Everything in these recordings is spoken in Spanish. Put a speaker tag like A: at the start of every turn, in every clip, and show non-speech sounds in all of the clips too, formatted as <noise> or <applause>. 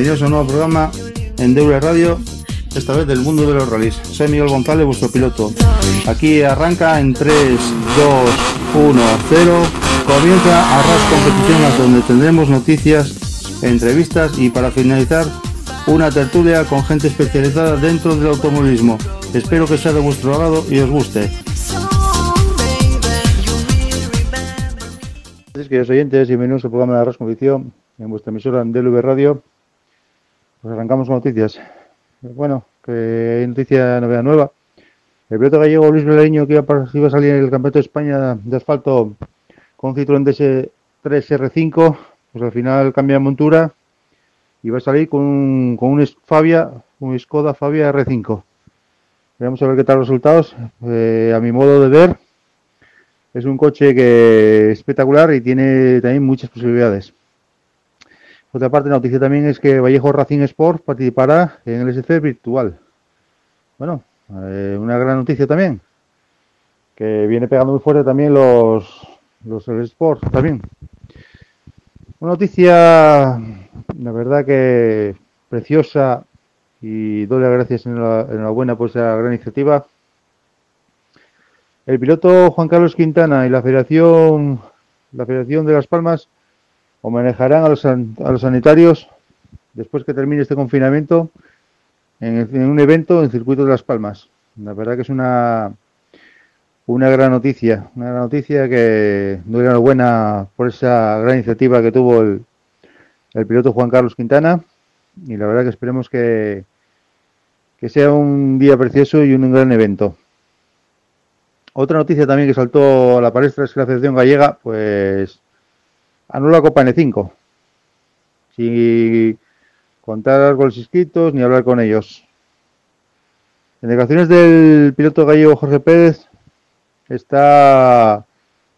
A: Bienvenidos a un nuevo programa en Deure Radio, esta vez del mundo de los rallies. Soy Miguel González, vuestro piloto. Aquí arranca en 3, 2, 1, 0. Comienza Arras Competición, donde tendremos noticias, entrevistas y para finalizar una tertulia con gente especializada dentro del automovilismo. Espero que sea de vuestro agrado y os guste. Queridos oyentes, bienvenidos al programa de Arras Competición en vuestra emisora en DLV Radio. Pues arrancamos con noticias. Bueno, que hay noticia, novedad nueva. El piloto gallego Luis Beleño, que iba, a salir en el Campeonato de España de asfalto con Citroën DS3R5, pues al final cambia de montura y va a salir con un, con un Fabia, un Skoda Fabia R5. Vamos a ver qué tal los resultados. Eh, a mi modo de ver, es un coche que es espectacular y tiene también muchas posibilidades. Otra parte la noticia también es que Vallejo Racing Sport participará en el SC virtual. Bueno, eh, una gran noticia también, que viene pegando muy fuerte también los, los Sport también. Una noticia, la verdad que preciosa y doy las gracias en la buena por esa gran iniciativa. El piloto Juan Carlos Quintana y la Federación, la Federación de Las Palmas manejarán a los, a los sanitarios después que termine este confinamiento en, un evento en el circuito de Las Palmas. La verdad que es una, una gran noticia, una gran noticia que doy enhorabuena por esa gran iniciativa que tuvo el, el piloto Juan Carlos Quintana y la verdad que esperemos que, que sea un día precioso y un gran evento. Otra noticia también que saltó a la palestra es que la Federación Gallega, pues anula la Copa N5. Sin contar con los inscritos ni hablar con ellos. En declaraciones del piloto gallego Jorge Pérez está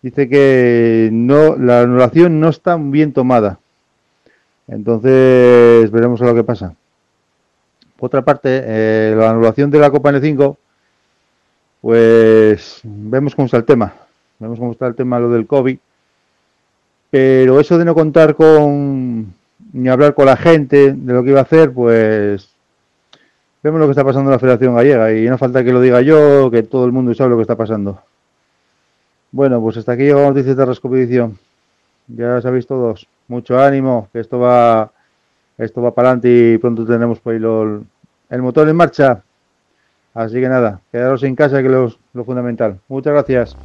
A: dice que no la anulación no está bien tomada. Entonces veremos a lo que pasa. Por otra parte, eh, la anulación de la Copa N5, pues vemos cómo está el tema. Vemos cómo está el tema lo del COVID pero eso de no contar con ni hablar con la gente de lo que iba a hacer, pues vemos lo que está pasando en la Federación Gallega y no falta que lo diga yo, que todo el mundo sabe lo que está pasando. Bueno, pues hasta aquí llegamos dice Competición. Ya sabéis todos, mucho ánimo, que esto va esto va para adelante y pronto tendremos por el motor en marcha. Así que nada, quedaros en casa que es lo fundamental. Muchas gracias.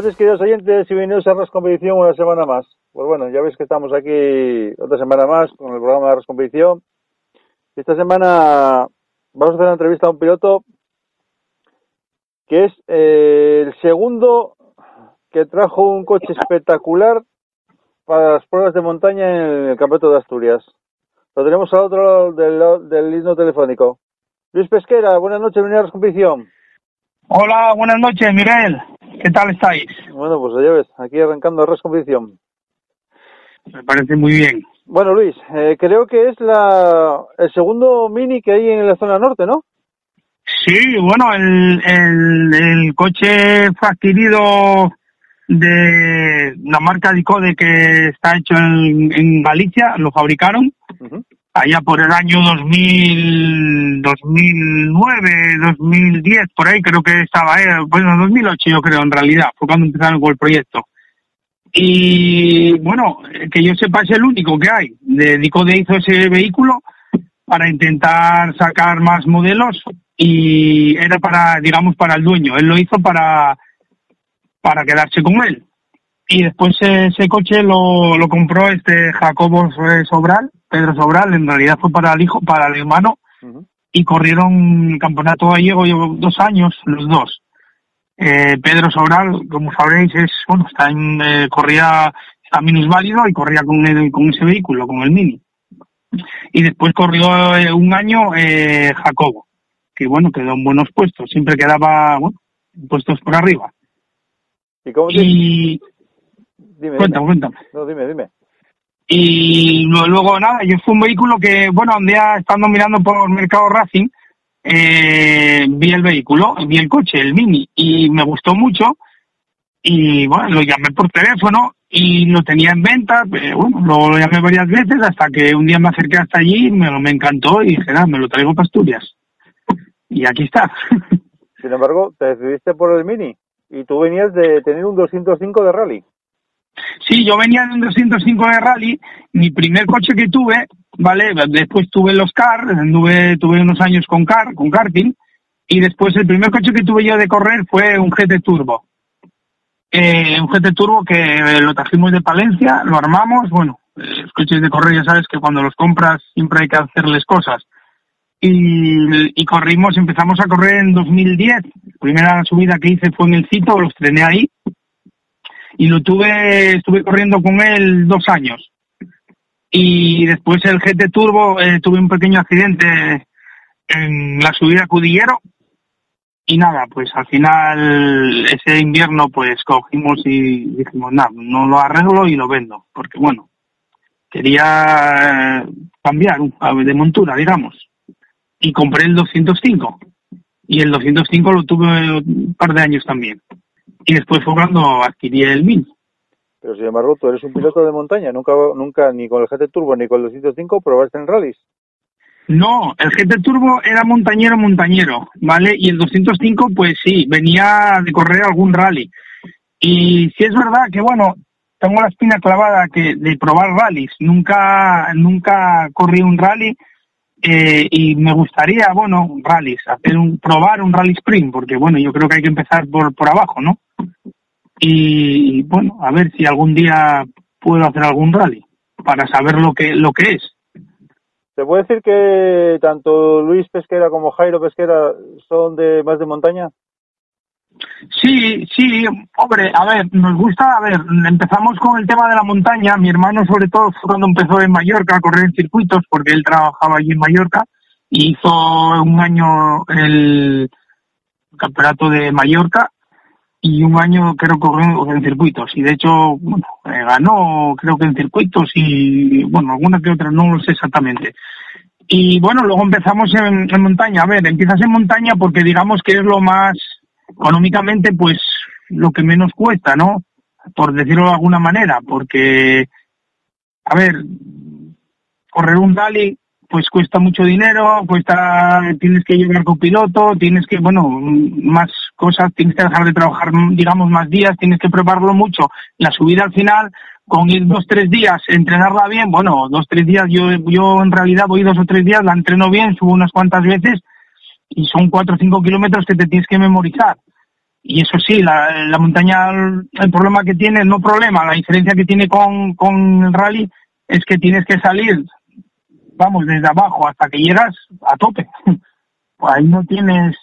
A: Buenas queridos oyentes, y bienvenidos a Arras Competición una semana más. Pues bueno, ya veis que estamos aquí otra semana más con el programa de Arras Competición. Esta semana vamos a hacer una entrevista a un piloto que es eh, el segundo que trajo un coche espectacular para las pruebas de montaña en el Campeonato de Asturias. Lo tenemos al otro lado del, del telefónico. Luis Pesquera, buenas noches, bienvenido a Arras Competición.
B: Hola, buenas noches, Miguel. ¿Qué tal estáis?
C: Bueno, pues ya ves, aquí arrancando la competición.
B: Me parece muy bien.
C: Bueno, Luis, eh, creo que es la, el segundo mini que hay en la zona norte, ¿no?
B: Sí, bueno, el, el, el coche fue adquirido de la marca Dicode que está hecho en, en Galicia, lo fabricaron
C: Ujú.
B: Allá por el año 2000, 2009, 2010, por ahí creo que estaba, eh, bueno, 2008 yo creo en realidad, fue cuando empezaron con el proyecto. Y bueno, eh, que yo sepa es el único que hay. Dedicó de hizo ese vehículo para intentar sacar más modelos y era para, digamos, para el dueño. Él lo hizo para, para quedarse con él. Y después ese coche lo, lo compró este Jacobo Sobral, Pedro Sobral, en realidad fue para el hijo, para el hermano, y corrieron el campeonato gallego llevo dos años, los dos. Eh, Pedro Sobral, como sabréis, es, bueno, está en, eh, corría, está minusválido y corría con, el- con ese vehículo, con el Mini. Y después corrió eh, un año eh, Jacobo, que bueno, quedó en buenos puestos, siempre quedaba, bueno, puestos por arriba.
C: ¿Y cómo te...
B: Y,
C: Dime,
B: cuéntame,
C: dime.
B: cuéntame.
C: No, dime, dime.
B: Y luego nada, yo fue un vehículo que, bueno, un día estando mirando por Mercado Racing, eh, vi el vehículo, vi el coche, el Mini, y me gustó mucho. Y bueno, lo llamé por teléfono y lo tenía en venta, pero bueno, lo, lo llamé varias veces hasta que un día me acerqué hasta allí, me, me encantó y dije, nada, me lo traigo para Asturias. Y aquí está. <laughs>
C: Sin embargo, te decidiste por el mini y tú venías de tener un 205 de rally.
B: Sí, yo venía de un 205 de rally. Mi primer coche que tuve, ¿vale? Después tuve los car, tuve unos años con car, con karting. Y después el primer coche que tuve yo de correr fue un GT Turbo. Eh, un GT Turbo que eh, lo trajimos de Palencia, lo armamos. Bueno, eh, los coches de correr ya sabes que cuando los compras siempre hay que hacerles cosas. Y, y corrimos, empezamos a correr en 2010. La primera subida que hice fue en el Cito, los trené ahí y lo tuve, estuve corriendo con él dos años. Y después el GT Turbo eh, tuve un pequeño accidente en la subida a Cudillero y nada, pues al final ese invierno pues cogimos y dijimos, nada, no lo arreglo y lo vendo, porque bueno, quería eh, cambiar de montura, digamos. Y compré el 205 y el 205 lo tuve un par de años también. Y después fue cuando adquirí el Mini.
C: Pero sin embargo, tú eres un piloto de montaña. Nunca, nunca ni con el GT Turbo ni con el 205 probaste en rallies.
B: No, el GT Turbo era montañero, montañero, ¿vale? Y el 205, pues sí, venía de correr algún rally. Y sí es verdad que, bueno, tengo la espina clavada que de probar rallies. Nunca, nunca corrí un rally eh, y me gustaría, bueno, rallies, hacer un, probar un rally sprint, porque bueno, yo creo que hay que empezar por, por abajo, ¿no? Y bueno, a ver si algún día puedo hacer algún rally para saber lo que, lo que es.
C: ¿Se puede decir que tanto Luis Pesquera como Jairo Pesquera son de más de montaña?
B: Sí, sí, hombre, a ver, nos gusta, a ver, empezamos con el tema de la montaña, mi hermano sobre todo fue cuando empezó en Mallorca a correr en circuitos, porque él trabajaba allí en Mallorca, y hizo un año el campeonato de Mallorca, y un año creo que en circuitos, y de hecho, bueno, eh, ganó creo que en circuitos, y bueno, alguna que otra, no lo sé exactamente. Y bueno, luego empezamos en, montaña, a ver, empiezas en montaña porque digamos que es lo más económicamente pues lo que menos cuesta, ¿no? Por decirlo de alguna manera, porque, a ver, correr un rally pues cuesta mucho dinero, cuesta, tienes que llevar copiloto, tienes que, bueno, más cosas, tienes que dejar de trabajar, digamos, más días, tienes que prepararlo mucho. La subida al final, con ir dos, tres días, entrenarla bien, bueno, dos, tres días, yo, yo en realidad voy dos o tres días, la entreno bien, subo unas cuantas veces, y son cuatro o cinco kilómetros que te tienes que memorizar. Y eso sí, la, la montaña, el problema que tiene, no problema, la diferencia que tiene con, con el rally es que tienes que salir, vamos, desde abajo hasta que llegas a tope. <laughs> Pues ahí no tienes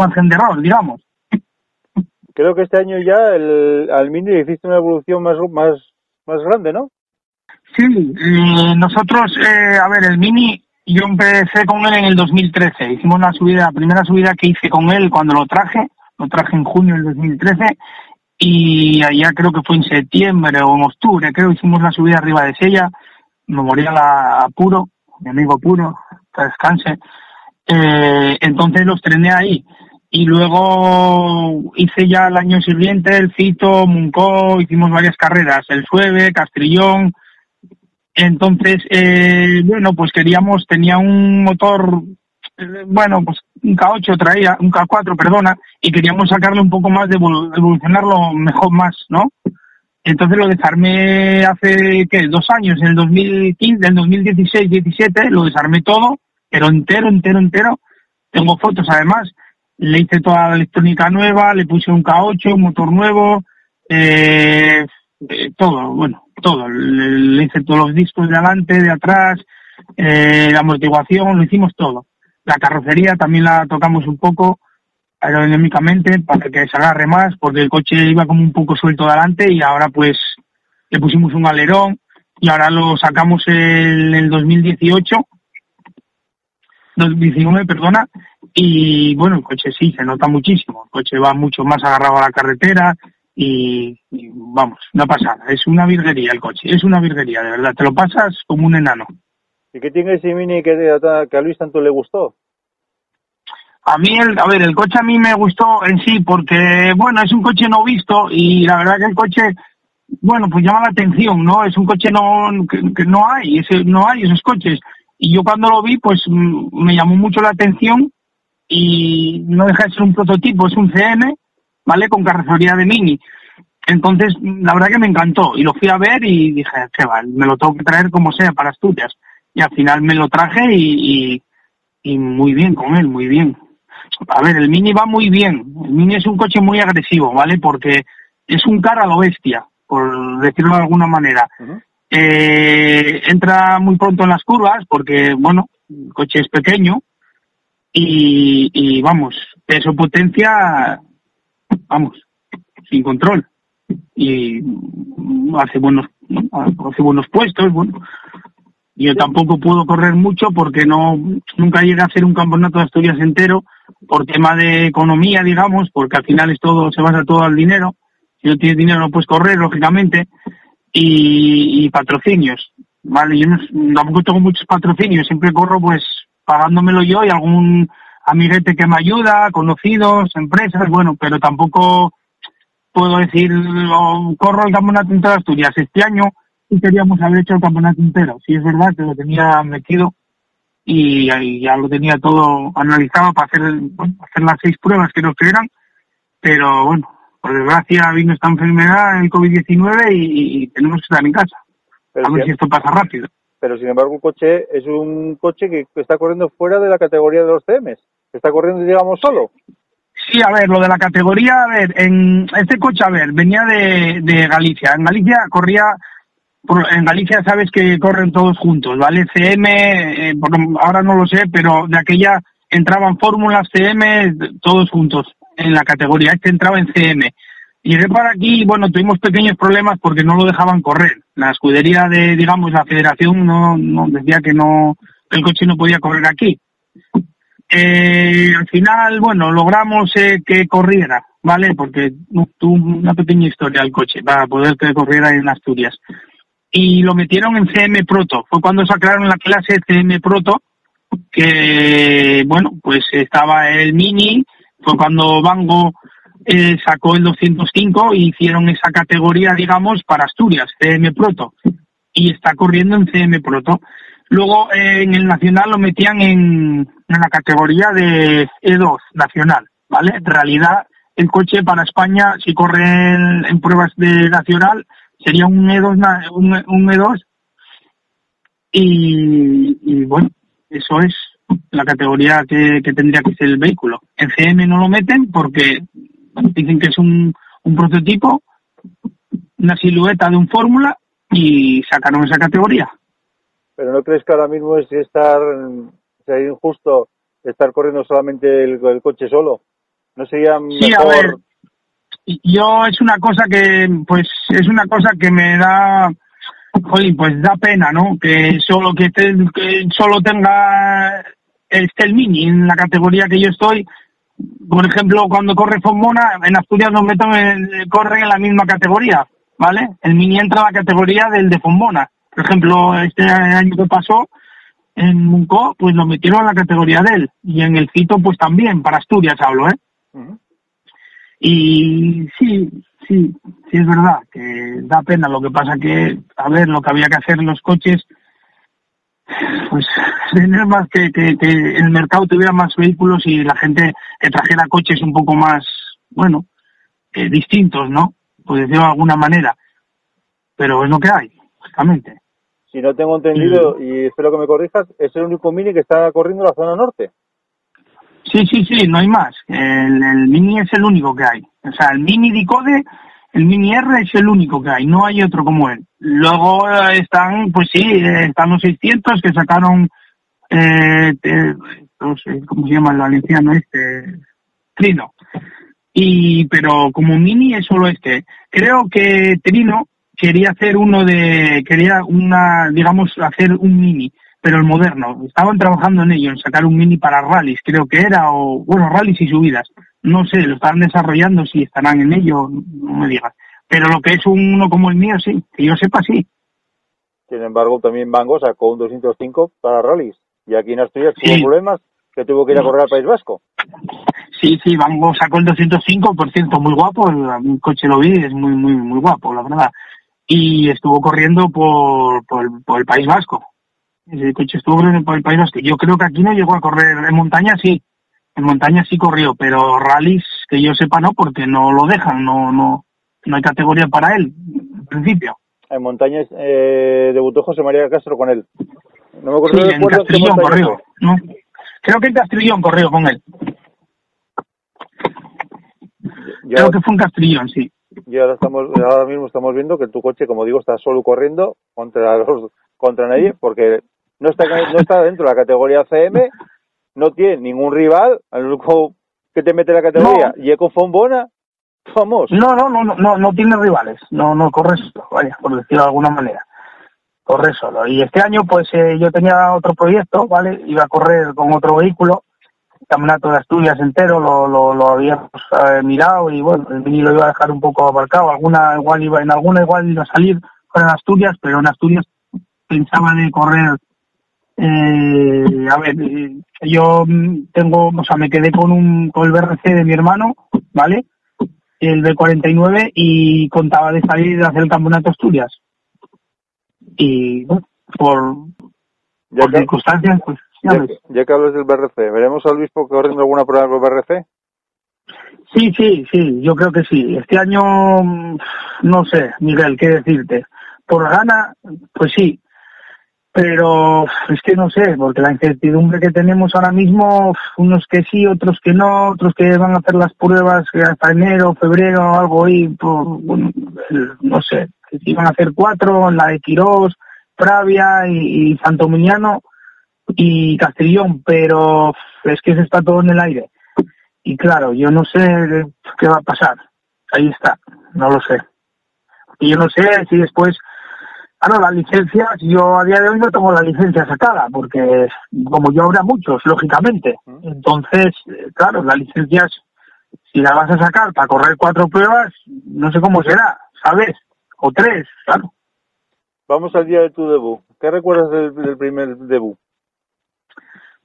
B: margen de error, digamos.
C: Creo que este año ya el, al Mini le hiciste una evolución más, más, más grande, ¿no?
B: Sí, eh, nosotros, eh, a ver, el Mini, yo empecé con él en el 2013. Hicimos la subida, la primera subida que hice con él cuando lo traje, lo traje en junio del 2013 y allá creo que fue en septiembre o en octubre, creo que hicimos la subida arriba de Sella, memorial a, a Puro, mi amigo Puro, que descanse. Eh, entonces los trené ahí y luego hice ya el año siguiente el Fito, Muncó, hicimos varias carreras, el Sueve, Castrillón. Entonces, eh, bueno, pues queríamos, tenía un motor, eh, bueno, pues un K8 traía, un K4, perdona, y queríamos sacarle un poco más de evolucionarlo mejor más, ¿no? Entonces lo desarmé hace, ¿qué? Dos años, en el 2015, del 2016-17, lo desarmé todo, pero entero, entero, entero. Tengo fotos además le hice toda la electrónica nueva, le puse un K8, un motor nuevo, eh, eh, todo, bueno, todo. Le, hice todos los discos de adelante, de atrás, eh, la amortiguación, lo hicimos todo. La carrocería también la tocamos un poco aerodinámicamente para que se agarre más, porque el coche iba como un poco suelto de adelante y ahora pues le pusimos un alerón y ahora lo sacamos en el 2018 2019, perdona, y bueno, el coche sí, se nota muchísimo, el coche va mucho más agarrado a la carretera y, vamos, no pasa nada, es una virguería el coche, es una virguería, de verdad, te lo pasas como un enano.
C: ¿Y qué tiene ese Mini que, que a Luis tanto le gustó?
B: A mí, el, a ver, el coche a mí me gustó en sí porque, bueno, es un coche no visto y la verdad que el coche, bueno, pues llama la atención, ¿no? Es un coche no que, no hay, ese, no hay esos coches. Y yo cuando lo vi, pues mm, me llamó mucho la atención y no deja de ser un prototipo, es un CM, ¿vale? Con carrocería de Mini. Entonces, la verdad que me encantó y lo fui a ver y dije, chaval, me lo tengo que traer como sea para Asturias. Y al final me lo traje y, y, muy bien con él, muy bien. A ver, el Mini va muy bien. El Mini es un coche muy agresivo, ¿vale? Porque es un cara a lo bestia, por decirlo de alguna manera. Eh, entra muy pronto en las curvas porque, bueno, el coche es pequeño y, vamos, peso potencia, vamos, sin control. Y hace buenos, hace buenos puestos, bueno. Yo tampoco puedo correr mucho porque no, nunca llegué a hacer un campeonato de Asturias entero por tema de economía, digamos, porque al final es todo, se basa todo al dinero. Si no tienes dinero no puedes correr, lógicamente y, patrocinios, ¿vale? Yo no, tampoco tengo muchos patrocinios, siempre corro pues pagándomelo yo y algún amiguete que me ayuda, conocidos, empresas, bueno, pero tampoco puedo decir, oh, corro el campeonato entero de Asturias. Este año sí queríamos haber hecho el campeonato entero. Sí es verdad que lo tenía metido y, ya lo tenía todo analizado para hacer, bueno, hacer las seis pruebas que nos eran, pero bueno, por desgracia vino esta enfermedad, el COVID-19, y, tenemos que estar en casa. a ver si esto pasa rápido.
C: Pero sin embargo, el coche es un coche que está corriendo fuera de la categoría de los CMs. Está corriendo, digamos, solo.
B: Sí, a ver, lo de la categoría, a ver, en este coche, a ver, venía de, de Galicia. En Galicia corría, en Galicia sabes que corren todos juntos, ¿vale? CM, eh, ahora no lo sé, pero de aquella entraban fórmulas CM todos juntos en la categoría, este entraba en CM. Llegué para aquí bueno, tuvimos pequeños problemas porque no lo dejaban correr. La escudería de, digamos, la federación no, no decía que no, el coche no podía correr aquí. Eh, al final, bueno, logramos eh, que corriera, ¿vale? Porque tuvo una pequeña historia el coche para poder que corriera en Asturias. Y lo metieron en CM Proto. Fue cuando sacaron la clase CM Proto, que, bueno, pues estaba el Mini, fue cuando Bango eh, sacó el 205 y hicieron esa categoría, digamos, para Asturias, CM Proto, y está corriendo en CM Proto. Luego eh, en el Nacional lo metían en, la categoría de E2 Nacional, ¿vale? En realidad, el coche para España, si corre en, pruebas de Nacional, sería un E2, un, E2 y, y bueno, eso es la categoría que, tendría que ser el vehículo. En CM no lo meten porque dicen que es un, un prototipo, una silueta de un fórmula y sacaron esa categoría.
C: Pero ¿no crees que ahora mismo es estar, sería injusto estar corriendo solamente el, coche solo? ¿No sería
B: sí, a ver, yo es una cosa que, pues, es una cosa que me da, pues da pena, ¿no? Que solo que, que solo tenga el Mini en la categoría que yo estoy, por ejemplo, cuando corre Fombona, en Asturias nos meto en, corren en la misma categoría, ¿vale? El Mini entra a la categoría del de Fombona. Por ejemplo, este año que pasó, en Munco, pues lo metieron en la categoría de él. Y en el Cito, pues también, para Asturias hablo, ¿eh? Y sí, sí, sí es verdad que da pena. Lo que pasa que, a ver, lo que había que hacer en los coches, pues <laughs> tener más que, que, que el mercado tuviera más vehículos y la gente que trajera coches un poco más, bueno, eh, distintos, ¿no? Pues de alguna manera. Pero es lo que hay, justamente.
C: Si no tengo entendido, y espero que me corrijas, es el único Mini que está corriendo en la zona norte.
B: Sí, sí, sí, no hay más. El, el Mini es el único que hay. O sea, el Mini Dicode, el Mini R es el único que hay, no hay otro como él. Luego están, pues sí, eh, están los 600 que sacaron, eh, eh, no sé, ¿cómo se llama el valenciano este? Trino. Y, pero como Mini es solo este. Creo que Trino quería hacer uno de, quería una, digamos, hacer un Mini pero el moderno. Estaban trabajando en ello, en sacar un mini para rallies, creo que era, o bueno, rallies y subidas. No sé, lo estaban desarrollando, si estarán en ello, no me digas. Pero lo que es uno como el mío, sí, que yo sepa, sí.
C: Sin embargo, también Bango sacó un 205 para rallies. Y aquí en Asturias tuvo problemas que tuvo que ir a correr al País Vasco.
B: Sí, sí, Bango sacó el 205, por cierto, muy guapo. El, coche lo vi, es muy, muy, muy guapo, la verdad. Y estuvo corriendo por, por, por el País Vasco el coche estuvo en el País Vasco. Yo creo que aquí no llegó a correr. En montaña sí. En montaña sí corrió, pero rallies que yo sepa no, porque no lo dejan, no, no, no hay categoría para él, en principio.
C: En montaña eh, debutó José María Castro con él.
B: No me acuerdo sí, en Castrillón corrió. ¿no? Creo que en Castrillón corrió con él. Ya, creo que fue en Castrillón, sí.
C: Y ahora estamos, ahora mismo estamos viendo que tu coche, como digo, está solo corriendo contra los contra nadie, porque no está, no está dentro de la categoría CM, no tiene ningún rival, el único que te mete la categoría, y Eco Fombona, vamos.
B: No, no, no, no, no tiene rivales, no, no corre solo, vaya, por decirlo de alguna manera. Corre solo. Y este año, pues eh, yo tenía otro proyecto, ¿vale? Iba a correr con otro vehículo, el Campeonato de Asturias entero, lo, lo, lo habíamos eh, mirado y bueno, el mini lo iba a dejar un poco aparcado. Alguna igual iba, en alguna igual iba a salir con Asturias, pero en Asturias pensaba de correr eh, a ver, yo tengo, o sea, me quedé con un con el BRC de mi hermano, ¿vale? El B49 y contaba de salir de hacer el campeonato Asturias. Y bueno, por, ya por que, circunstancias, pues
C: ya, ya, ya, que hablas del BRC, ¿veremos al obispo corriendo alguna prueba con el BRC?
B: Sí, sí, sí, yo creo que sí. Este año, no sé, Miguel, qué decirte. Por gana, pues sí, pero es que no sé, porque la incertidumbre que tenemos ahora mismo, unos que sí, otros que no, otros que van a hacer las pruebas hasta enero, febrero, algo ahí, por, bueno, no sé, que si a hacer cuatro, la de Quirós, Pravia y, y Santominiano y Castellón, pero es que se está todo en el aire. Y claro, yo no sé qué va a pasar. Ahí está, no lo sé. Y yo no sé si después Claro, las licencias, yo a día de hoy no tengo la licencia sacada, porque como yo habrá muchos, lógicamente. Entonces, eh, claro, las licencias, si la vas a sacar para correr cuatro pruebas, no sé cómo será, ¿sabes? O tres, claro.
C: Vamos al día de tu debut. ¿Qué recuerdas del, primer debut?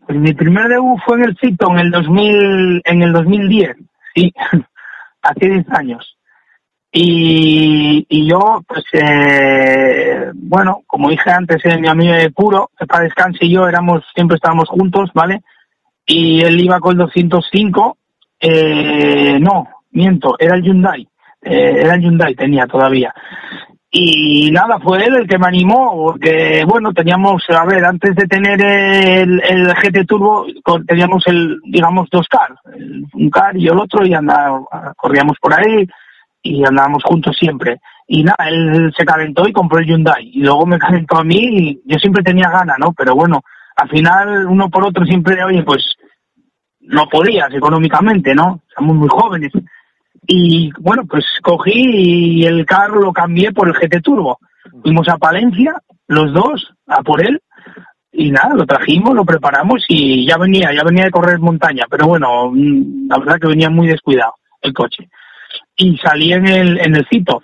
B: Pues mi primer debut fue en el Cito en el 2000, en el 2010, sí, <laughs> hace 10 años. Y, yo, pues, eh, bueno, como dije antes, eh, mi amigo de puro, para descanse y yo éramos, siempre estábamos juntos, ¿vale? Y él iba con el 205, eh, no, miento, era el Hyundai, eh, era el Hyundai, tenía todavía. Y nada, fue él el que me animó, porque, bueno, teníamos, a ver, antes de tener el, el GT Turbo, teníamos el, digamos, dos car, un car y el otro, y andaba, corríamos por ahí, y andábamos juntos siempre. Y nada, él se calentó y compró el Hyundai. Y luego me calentó a mí y yo siempre tenía ganas, ¿no? Pero bueno, al final uno por otro siempre, oye, pues no podías económicamente, ¿no? Somos muy jóvenes. Y bueno, pues cogí y el carro lo cambié por el GT Turbo. Fuimos a Palencia, los dos, a por él. y nada, lo trajimos, lo preparamos y ya venía, ya venía de correr montaña, pero bueno, mm, la verdad que venía muy descuidado el coche. Y salí en el, en el cito.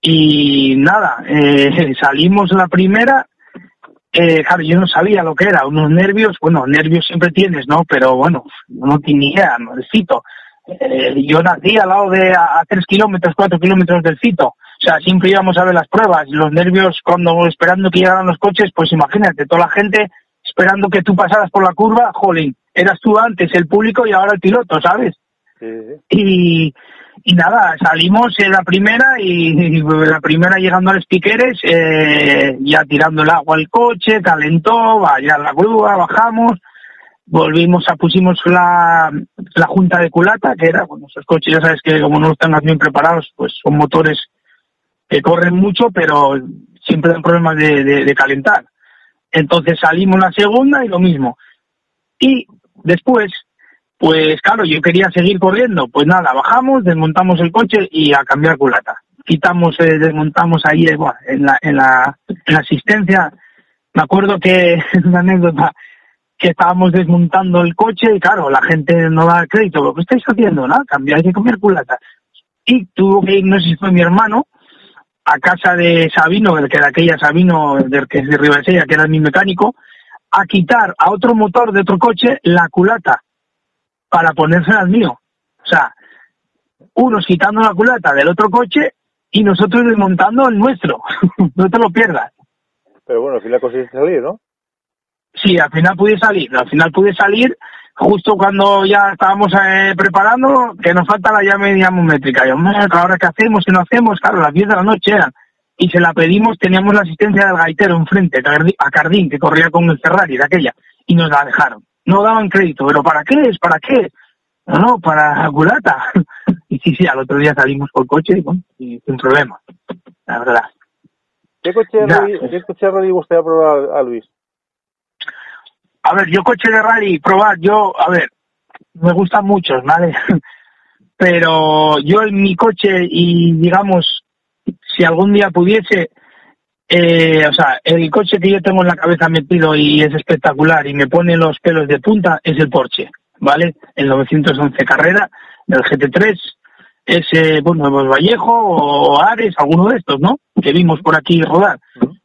B: Y nada, eh, <laughs> salimos la primera, eh, claro, yo no sabía lo que era, unos nervios, bueno, nervios siempre tienes, ¿no? Pero bueno, no tenía idea, ¿no? El cito. Eh, yo nací al lado de a, tres kilómetros, cuatro kilómetros del cito o sea, siempre íbamos a ver las pruebas, los nervios cuando esperando que llegaran los coches, pues imagínate, toda la gente esperando que tú pasaras por la curva, jolín, eras tú antes el público y ahora el piloto, ¿sabes? Sí, Y, y nada, salimos en la primera y, la primera llegando a los piqueres, eh, ya tirando el agua al coche, calentó, vaya la grúa, bajamos, volvimos a pusimos la, la junta de culata, que era, bueno, esos coches ya sabes que como no están bien preparados, pues son motores que corren mucho, pero siempre dan problemas de, calentar. Entonces salimos la segunda y lo mismo. Y después, pues claro, yo quería seguir corriendo. Pues nada, bajamos, desmontamos el coche y a cambiar culata. Quitamos, eh, desmontamos ahí eh, en, la, en, la, en la asistencia. Me acuerdo que, <laughs> una anécdota, que estábamos desmontando el coche y claro, la gente no da crédito. ¿Lo que estáis haciendo? ¿no? Cambiar, hay que cambiar culata. Y tuvo que ir, no sé si fue mi hermano, a casa de Sabino, el que era aquella Sabino, del que es de Ribasella, que era mi mecánico, a quitar a otro motor de otro coche la culata para ponérsela al mío. O sea, unos quitando la culata del otro coche y nosotros desmontando el nuestro. <laughs> no te lo pierdas.
C: Pero bueno, al final conseguiste salir, ¿no?
B: Sí, al final pude salir. Al final pude salir justo cuando ya estábamos eh, preparando, que nos falta la llave diamométrica. Yo, ahora qué hacemos, qué no hacemos, claro, las 10 de la noche eran. Y se la pedimos, teníamos la asistencia del gaitero enfrente, a Cardín, que corría con el Ferrari de aquella, y nos la dejaron. No daban crédito, pero ¿para qué es? ¿Para qué? No, no, para culata. <laughs> y sí, sí, al otro día salimos por coche y, bueno, y sin problema, la verdad.
C: ¿Qué coche, ¿qué coche de gustaría probar a Luis?
B: A ver, yo coche de rally, probar, yo, a ver, me gustan muchos, ¿vale? <laughs> Pero yo en mi coche y digamos, si algún día pudiese, eh, o sea, el coche que yo tengo en la cabeza metido y es espectacular y me pone los pelos de punta es el Porsche, ¿vale? El 911 Carrera del GT3, ese, bueno, Vallejo o Ares, alguno de estos, ¿no? Que vimos por aquí rodar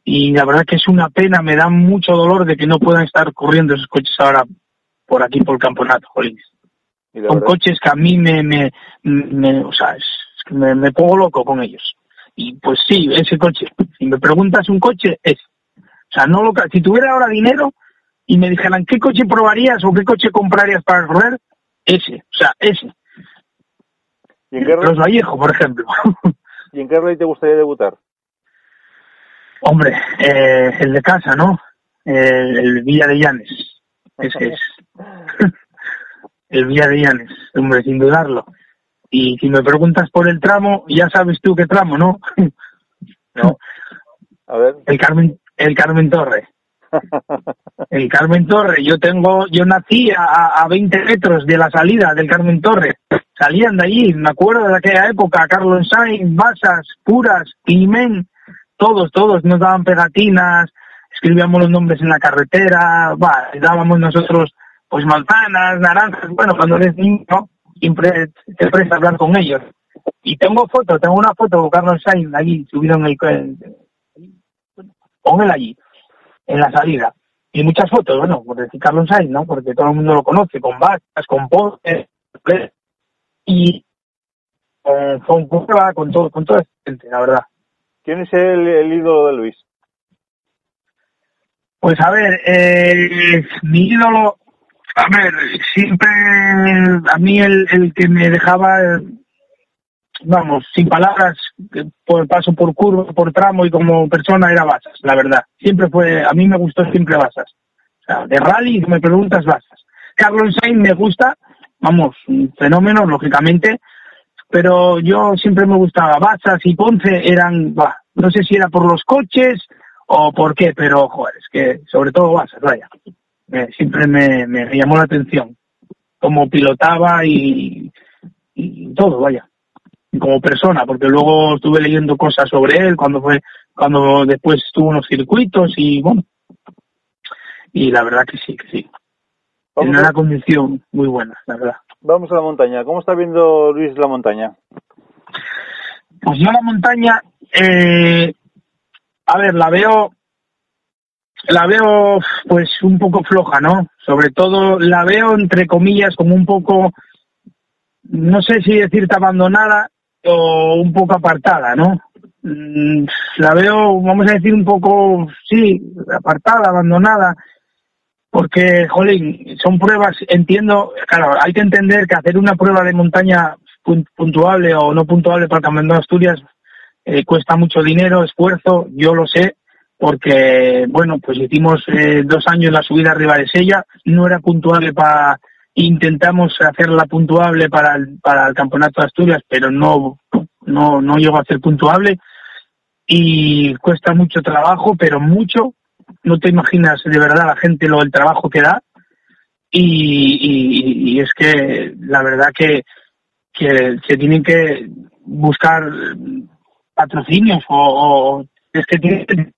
B: y la verdad que es una pena, me da mucho dolor de que no puedan estar corriendo esos coches ahora por aquí por el campeonato, jolines. Son coches que a mí me, me, o sea, es, me, pongo loco con ellos. Y pues sí, ese coche, si me preguntas un coche, es. O sea, no lo, si tuviera ahora dinero y me dijeran qué coche probarías o qué coche comprarías para correr, ese, o sea, ese. Los Vallejo, por ejemplo. <laughs>
C: ¿Y en qué rally te gustaría debutar?
B: Hombre, eh, el de casa, ¿no? El, Villa de Llanes. Ese es. <laughs> <laughs> el Villa de Llanes, hombre, sin dudarlo. Y si me preguntas por el tramo, ya sabes tú qué tramo, ¿no? <laughs>
C: no. A ver.
B: El Carmen, el Carmen Torre. El Carmen Torre, yo tengo, yo nací a, a 20 metros de la salida del Carmen Torre. Salían de allí, me acuerdo de aquella época, Carlos Sainz, Basas, Puras, Climen, todos, todos nos daban pegatinas, escribíamos los nombres en la carretera, va, dábamos nosotros pues manzanas, naranjas, bueno, cuando eres niño siempre te a hablar con ellos. Y tengo fotos, tengo una foto con Carlos Sainz allí, subido en el, con él allí, en la salida. Y muchas fotos, bueno, por decir Carlos Sainz, ¿no? Porque todo el mundo lo conoce, con vacas, con postes, y con, con, con, todo, con toda esta gente, la verdad.
C: ¿Quién es el, ídolo de Luis?
B: Pues a ver, eh, mi ídolo, a ver, siempre a mí el, el que me dejaba, vamos, sin palabras, por paso por curva, por tramo y como persona era Basas, la verdad. Siempre fue, a mí me gustó siempre Basas. O sea, de rally, me preguntas Basas. Carlos Sainz me gusta, vamos, un fenómeno, lógicamente, pero yo siempre me gustaba. Bazas y Ponce eran, no sé si era por los coches o por qué, pero joder, es que sobre todo Bazas, vaya, siempre me, me, llamó la atención cómo pilotaba y, y todo, vaya, y como persona, porque luego estuve leyendo cosas sobre él cuando fue, cuando después tuvo unos circuitos y bueno, y la verdad que sí, que sí. En una condición muy buena, la verdad.
C: Vamos a la montaña. ¿Cómo está viendo Luis la montaña?
B: Pues yo la montaña, eh, a ver, la veo, la veo pues un poco floja, ¿no? Sobre todo la veo entre comillas como un poco, no sé si decirte abandonada o un poco apartada, ¿no? Mm, la veo, vamos a decir, un poco, sí, apartada, abandonada, porque, jolín, son pruebas, entiendo, claro, hay que entender que hacer una prueba de montaña puntuable o no puntuable para el de Asturias eh, cuesta mucho dinero, esfuerzo, yo lo sé, porque, bueno, pues hicimos eh, dos años la subida arriba de Sella, no era puntuable para, intentamos hacerla puntuable para el, para el Campeonato de Asturias, pero no, no, no llegó a ser puntuable. Y cuesta mucho trabajo, pero mucho, no te imaginas de verdad la gente lo el trabajo que da. Y, y, es que la verdad que, que se tienen que buscar patrocinios o, es que tienen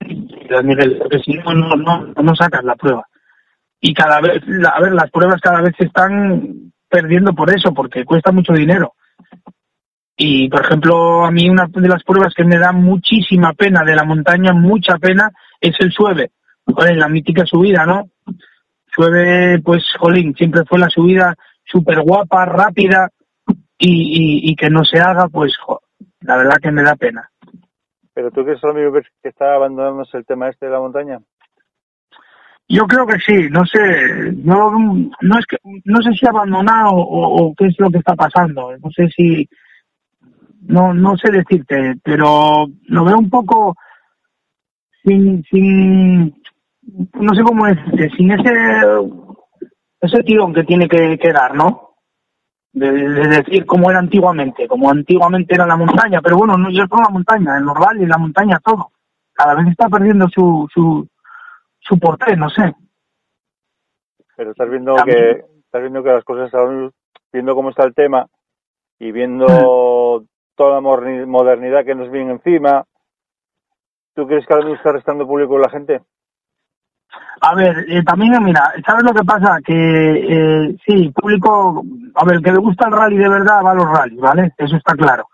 B: Miguel, porque si no, no, no, no sacas la prueba. Y cada vez, a ver, las pruebas cada vez se están perdiendo por eso, porque cuesta mucho dinero. Y, por ejemplo, a mí una de las pruebas que me da muchísima pena de la montaña, mucha pena, es el sueve la mítica subida, ¿no? Llueve, pues, jolín, siempre fue la subida súper guapa, rápida y, y, que no se haga, pues, la verdad que me da pena.
C: ¿Pero tú crees, amigo, que está abandonándose el tema este de la montaña?
B: Yo creo que sí, no sé, no, no es que, no sé si abandonado o, qué es lo que está pasando, no sé si, no, no sé decirte, pero lo veo un poco sin, sin, no sé cómo decirte, sin ese, ese tirón que tiene que, dar, ¿no? De, decir cómo era antiguamente, como antiguamente era la montaña, pero bueno, no, yo con la montaña, en los valles, la montaña, todo. Cada vez está perdiendo su, su, su porté, no sé.
C: Pero estás viendo que estás viendo que las cosas viendo cómo está el tema y viendo toda la modernidad que nos viene encima, ¿tú crees que ahora mismo está restando público la gente?
B: A ver, eh, también, mira, ¿sabes lo que pasa? Que eh, sí, público, a ver, el que le gusta el rally de verdad va a los rallies, ¿vale? Eso está claro.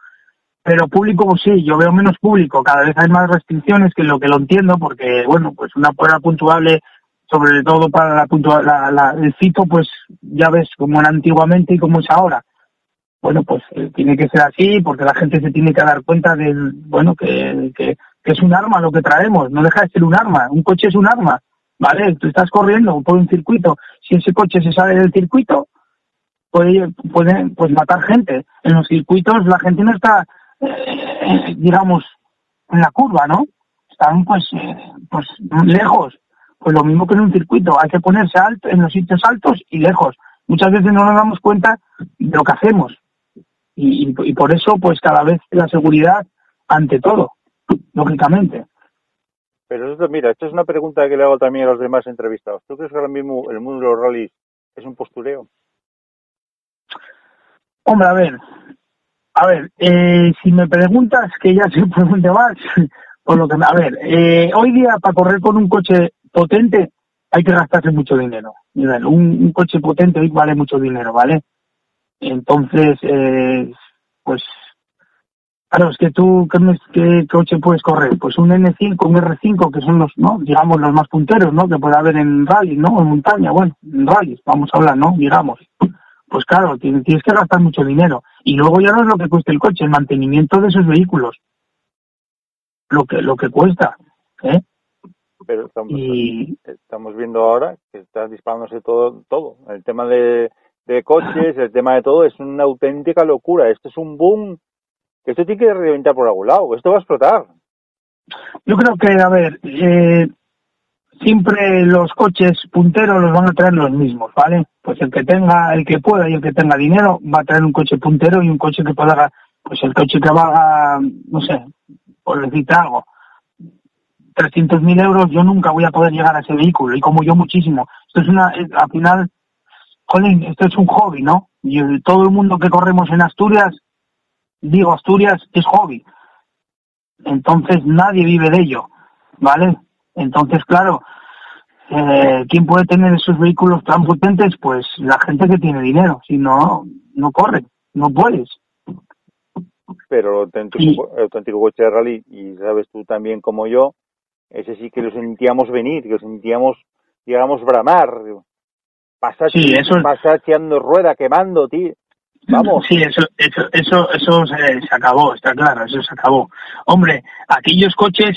B: Pero público, pues sí, yo veo menos público, cada vez hay más restricciones que lo que lo entiendo, porque, bueno, pues una prueba puntuable, sobre todo para la, puntual, la, el cito, pues ya ves cómo era antiguamente y cómo es ahora. Bueno, pues eh, tiene que ser así, porque la gente se tiene que dar cuenta del, bueno, que, que, que es un arma lo que traemos, no deja de ser un arma, un coche es un arma ¿vale? Tú estás corriendo por un circuito, si ese coche se sale del circuito, puede, puede pues matar gente. En los circuitos la gente no está, eh, digamos, en la curva, ¿no? Están pues, eh, pues lejos. Pues lo mismo que en un circuito, hay que ponerse alto, en los sitios altos y lejos. Muchas veces no nos damos cuenta de lo que hacemos. Y, y por eso, pues cada vez la seguridad ante todo, lógicamente.
C: Pero esto, mira, esto es una pregunta que le hago también a los demás entrevistados. ¿Tú crees que ahora mismo el mundo de los rallies es un postureo?
B: Hombre, a ver, a ver, eh, si me preguntas, que ya se pregunte más, por lo que, a ver, eh, hoy día para correr con un coche potente hay que gastarse mucho dinero. Un, un coche potente vale mucho dinero, ¿vale? Entonces, eh, pues Claro, es que tú, ¿qué, coche puedes correr? Pues un N5, un R5, que son los, ¿no? Digamos, los más punteros, ¿no? Que puede haber en rally, ¿no? En montaña, bueno, en rally, vamos a hablar, ¿no? Digamos. Pues claro, tienes, que gastar mucho dinero. Y luego ya no es lo que cuesta el coche, el mantenimiento de esos vehículos. Lo que, lo que cuesta, ¿eh?
C: Pero estamos, estamos viendo ahora que está disparándose todo, todo. El tema de, de coches, el tema de todo, es una auténtica locura. Esto es un boom esto tiene que reventar por algún lado, esto va a explotar.
B: Yo creo que, a ver, eh, siempre los coches punteros los van a traer los mismos, ¿vale? Pues el que tenga, el que pueda y el que tenga dinero va a traer un coche puntero y un coche que pueda, pues el coche que valga, no sé, por decirte algo, 300.000 euros, yo nunca voy a poder llegar a ese vehículo y como yo muchísimo. Esto es una, al final, jolín, esto es un hobby, ¿no? Y todo el mundo que corremos en Asturias digo Asturias es hobby. Entonces nadie vive de ello, ¿vale? Entonces, claro, eh, ¿quién puede tener esos vehículos tan potentes? Pues la gente que tiene dinero, si no, no corre, no puedes.
C: Pero el auténtico, el auténtico coche de rally, y sabes tú también como yo, ese sí que lo sentíamos venir, que lo sentíamos, digamos, bramar. Pasar,
B: Sí, eso-
C: pasar tirando rueda, quemando, tío. Vamos.
B: Sí, eso, eso, eso, eso se, acabó, está claro, eso se acabó. Hombre, aquellos coches,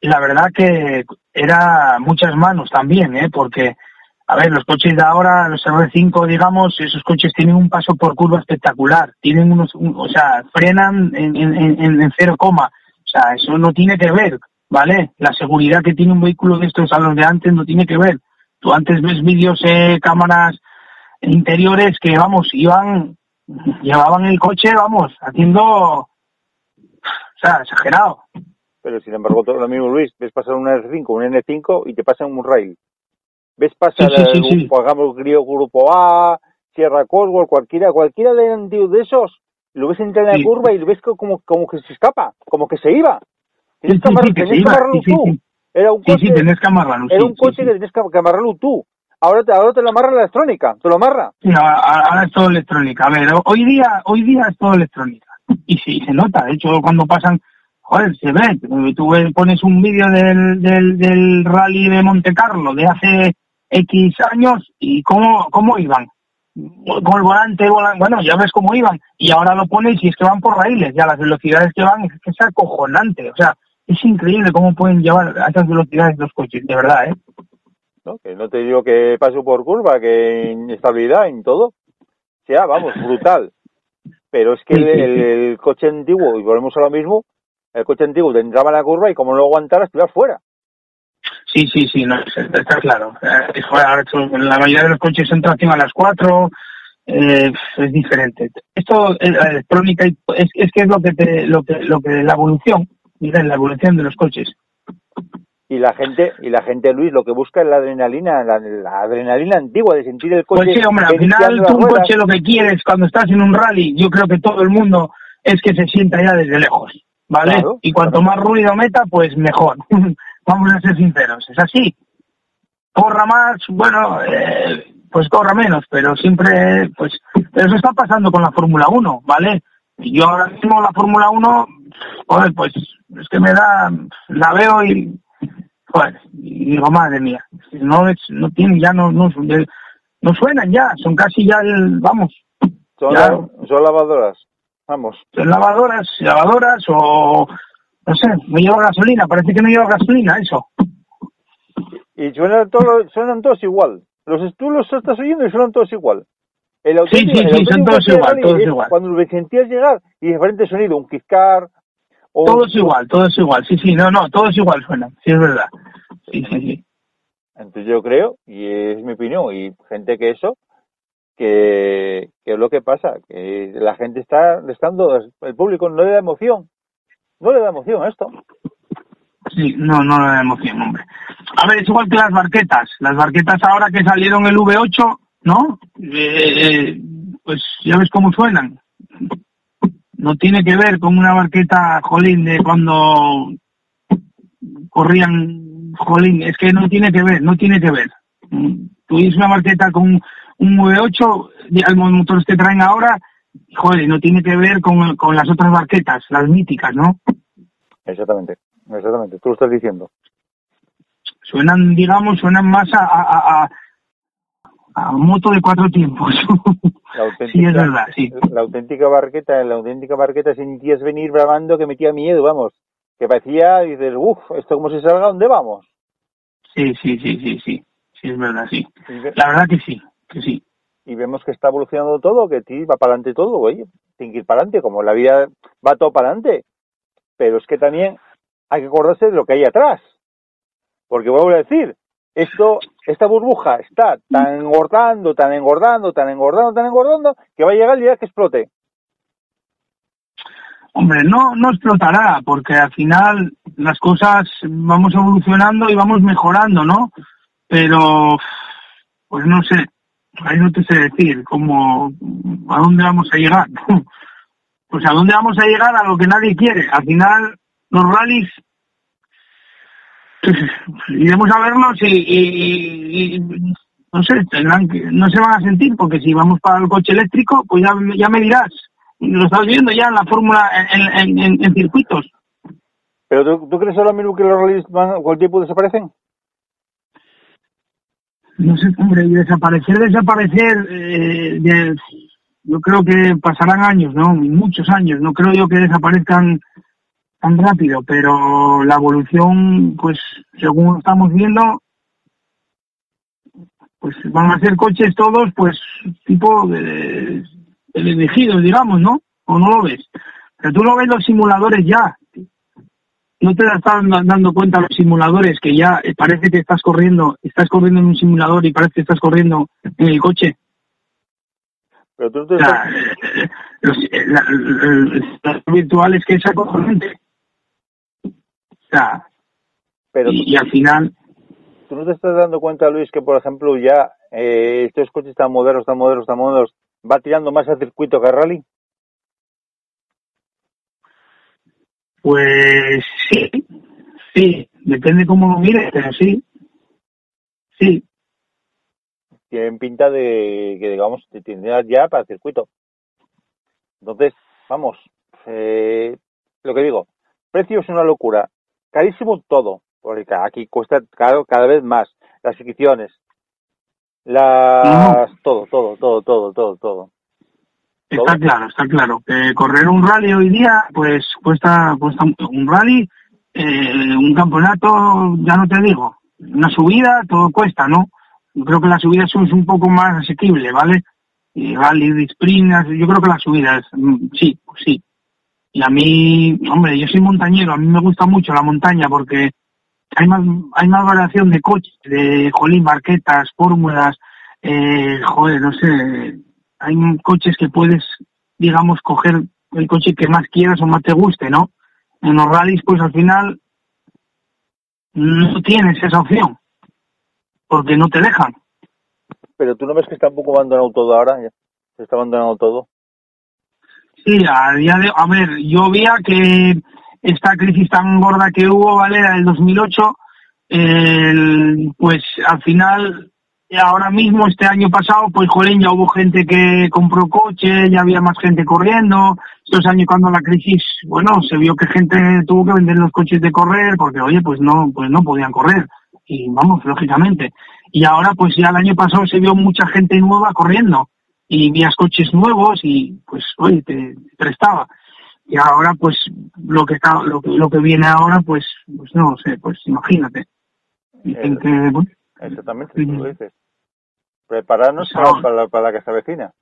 B: la verdad que era muchas manos también, ¿eh? Porque, a ver, los coches de ahora, los R5, digamos, esos coches tienen un paso por curva espectacular, tienen unos, un- o sea, frenan en, en, en, en cero coma, o sea, eso no tiene que ver, ¿vale? La seguridad que tiene un vehículo de estos a los de antes no tiene que ver. Tú antes ves vídeos, eh, cámaras interiores que, vamos, iban, llevaban el coche, vamos, haciendo, o sea, exagerado.
C: Pero sin embargo, todo lo mismo, Luis, ves pasar un R5, un N5 y te pasan un rail. Ves pasar
B: Sí, sí, sí,
C: grupo A, Sierra Cosworth, cualquiera, cualquiera de, de esos, lo ves entrar en la
B: Sí.
C: curva y lo ves co- como, como que se escapa, como que se iba. Tienes
B: Sí,
C: que, amarrarlo
B: sí,
C: tú.
B: sí.
C: Era un coche,
B: que amarrarlo.
C: era un coche que tenías que amarrarlo tú. Ahora te, ahora te lo amarra la electrónica, te lo amarra.
B: Sí, ahora, es todo electrónica. A ver, hoy día, hoy día es todo electrónica. Y sí, se nota. De hecho, cuando pasan, joder, se ve. Tú pones un vídeo del, del, del rally de Monte Carlo de hace X años y cómo, cómo iban. Con el volante, volan- bueno, ya ves cómo iban. Y ahora lo pones y es que van por raíles. Ya las velocidades que van es que es acojonante. O sea, es increíble cómo pueden llevar a esas velocidades los coches, de verdad, ¿eh?
C: ¿No? Que no te digo que paso por curva, que en estabilidad, en todo. Sea, vamos, brutal. Pero es que el, coche antiguo, y volvemos a lo mismo, el coche antiguo te entraba en la curva y como no aguantaras, te ibas fuera.
B: Sí, sí, sí, no, está claro. Eh, la mayoría de los coches son tracción a las 4, eh, es diferente. Esto, eh, la electrónica, y- es, es que es lo que, te, lo que, lo que, la evolución, mira, la evolución de los coches.
C: Y la gente, y la gente, Luis, lo que busca es la adrenalina, la, la adrenalina antigua de sentir el coche.
B: Pues sí, hombre, al final tú
C: las
B: un
C: ruedas.
B: coche lo que quieres cuando estás en un rally, yo creo que todo el mundo es que se sienta ya desde lejos, ¿vale?
C: Claro,
B: y cuanto
C: claro.
B: más ruido meta, pues mejor. <laughs> Vamos a ser sinceros, es así. Corra más, bueno, eh, pues corra menos, pero siempre, pues, eso está pasando con la Fórmula 1, ¿vale? Y yo ahora mismo la Fórmula 1, joder, pues es que me da, la veo y, joder, y digo, madre mía, no es, no tienen ya, no, no, no suenan ya, son casi ya el, vamos,
C: Son,
B: ya.
C: la- son lavadoras. Vamos.
B: son lavadoras, lavadoras o, no sé, no lleva gasolina, parece que no lleva gasolina eso.
C: Y suenan todos, suenan todos igual. Los, tú los estás oyendo y suenan todos igual. El
B: Sí, sí, sí, son todos igual, todos.
C: Cuando lo sentías llegar y diferente sonido, un kick car, o
B: Todo es igual, todo es igual, sí, sí, no, no, todo es igual suena, sí es verdad. Sí, sí, sí.
C: Entonces yo creo, y es mi opinión, y gente que eso, que, que es lo que pasa, que la gente está estando, el público no le da emoción, no le da emoción a esto.
B: Sí, no, no me da emoción, hombre. A ver, es igual que las barquetas. Las barquetas ahora que salieron el V8, ¿no? Eh, eh, pues ya ves cómo suenan. No tiene que ver con una barqueta, jolín, de cuando corrían, jolín, es que no tiene que ver, no tiene que ver. Mm, dices una barqueta con un V8, y los motores que traen ahora, joder, no tiene que ver con, con las otras barquetas, las míticas, ¿no?
C: Exactamente, exactamente, tú lo estás diciendo.
B: suenan, digamos, suenan más a, a, a, a moto de cuatro tiempos.
C: La auténtica, <laughs>
B: sí, es verdad, sí.
C: La auténtica barqueta, la auténtica barqueta sentías venir bramando que metía miedo, vamos. Que parecía, dices, uff, esto como se salga, ¿dónde vamos?
B: Sí, sí, sí, sí, sí. Sí, es verdad, sí. La verdad que sí, que sí.
C: y vemos que está evolucionando todo, que sí, va para adelante todo, oye, tiene que ir para adelante, como la vida va todo para adelante. Pero es que también hay que acordarse de lo que hay atrás. Porque vuelvo a decir, esto, esta burbuja está tan engordando, tan engordando, tan engordando, tan engordando, que va a llegar el día que explote.
B: Hombre, no, no explotará, porque al final las cosas vamos evolucionando y vamos mejorando, ¿no? Pero, pues no sé, ahí no te sé decir cómo, a dónde vamos a llegar. <laughs> Pues a dónde vamos a llegar a lo que nadie quiere. Al final, los rallies <laughs> iremos a verlos y, no sé, no se van a sentir, porque si vamos para el coche eléctrico, pues ya, ya me dirás. Lo estás viendo ya en la fórmula, en, en, circuitos.
C: ¿Pero tú, crees ahora mismo que los rallies van, cuál tiempo desaparecen?
B: No sé, hombre, desaparecer, desaparecer, eh, yo creo que pasarán años, ¿no? Muchos años. No creo yo que desaparezcan tan rápido, pero la evolución, pues, según estamos viendo, pues van a ser coches todos, pues, tipo de, elegidos, digamos, ¿no? ¿O no lo ves? Pero tú lo ves los simuladores ya. No te estás dando cuenta los simuladores que ya parece que estás corriendo, estás corriendo en un simulador y parece que estás corriendo en el coche.
C: Pero tú te
B: los, virtuales que es acojonante. Sea,
C: pero
B: y, al final...
C: ¿Tú no te estás dando cuenta, Luis, que por ejemplo ya eh, estos coches tan modernos, tan modernos, tan modernos, va tirando más a circuito que a rally?
B: Pues sí, sí, depende cómo lo mires, pero sí, sí.
C: Tienen pinta de que, digamos, te tendrías ya para el circuito. Entonces, vamos, eh, lo que digo, precio es una locura, carísimo todo, porque aquí cuesta caro cada vez más, las inscripciones, las, todo, todo, todo, todo, todo, todo.
B: Está claro, está claro. Que correr un rally hoy día, pues cuesta, cuesta un rally, eh, un campeonato, ya no te digo, una subida, todo cuesta, ¿no? Yo creo que la subida es un poco más asequible, ¿vale? Y rally sprint, yo creo que las subidas, mm, sí, pues sí. Y a mí, hombre, yo soy montañero, a mí me gusta mucho la montaña porque hay más, hay más variación de coches, de jolín, marquetas, fórmulas, eh, joder, no sé, hay coches que puedes, digamos, coger el coche que más quieras o más te guste, ¿no? En los rallies, pues al final no tienes esa opción, porque no te dejan.
C: Pero tú no ves que está un poco abandonado todo ahora, se está abandonando todo.
B: Sí, a día de, a ver, yo veía que esta crisis tan gorda que hubo, ¿vale? Era el 2008, el, pues al final ahora mismo, este año pasado, pues jolín, ya hubo gente que compró coche, ya había más gente corriendo. Estos años cuando la crisis, bueno, se vio que gente tuvo que vender los coches de correr porque, oye, pues no, pues no podían correr. Y vamos, lógicamente. Y ahora, pues ya el año pasado se vio mucha gente nueva corriendo y vías coches nuevos y, pues, oye, te, prestaba. Y ahora, pues, lo que está, lo, lo que viene ahora, pues, pues no sé, pues imagínate.
C: Dicen que, bueno, Exactamente, tú lo dices. Prepararnos para, para, la que se avecina.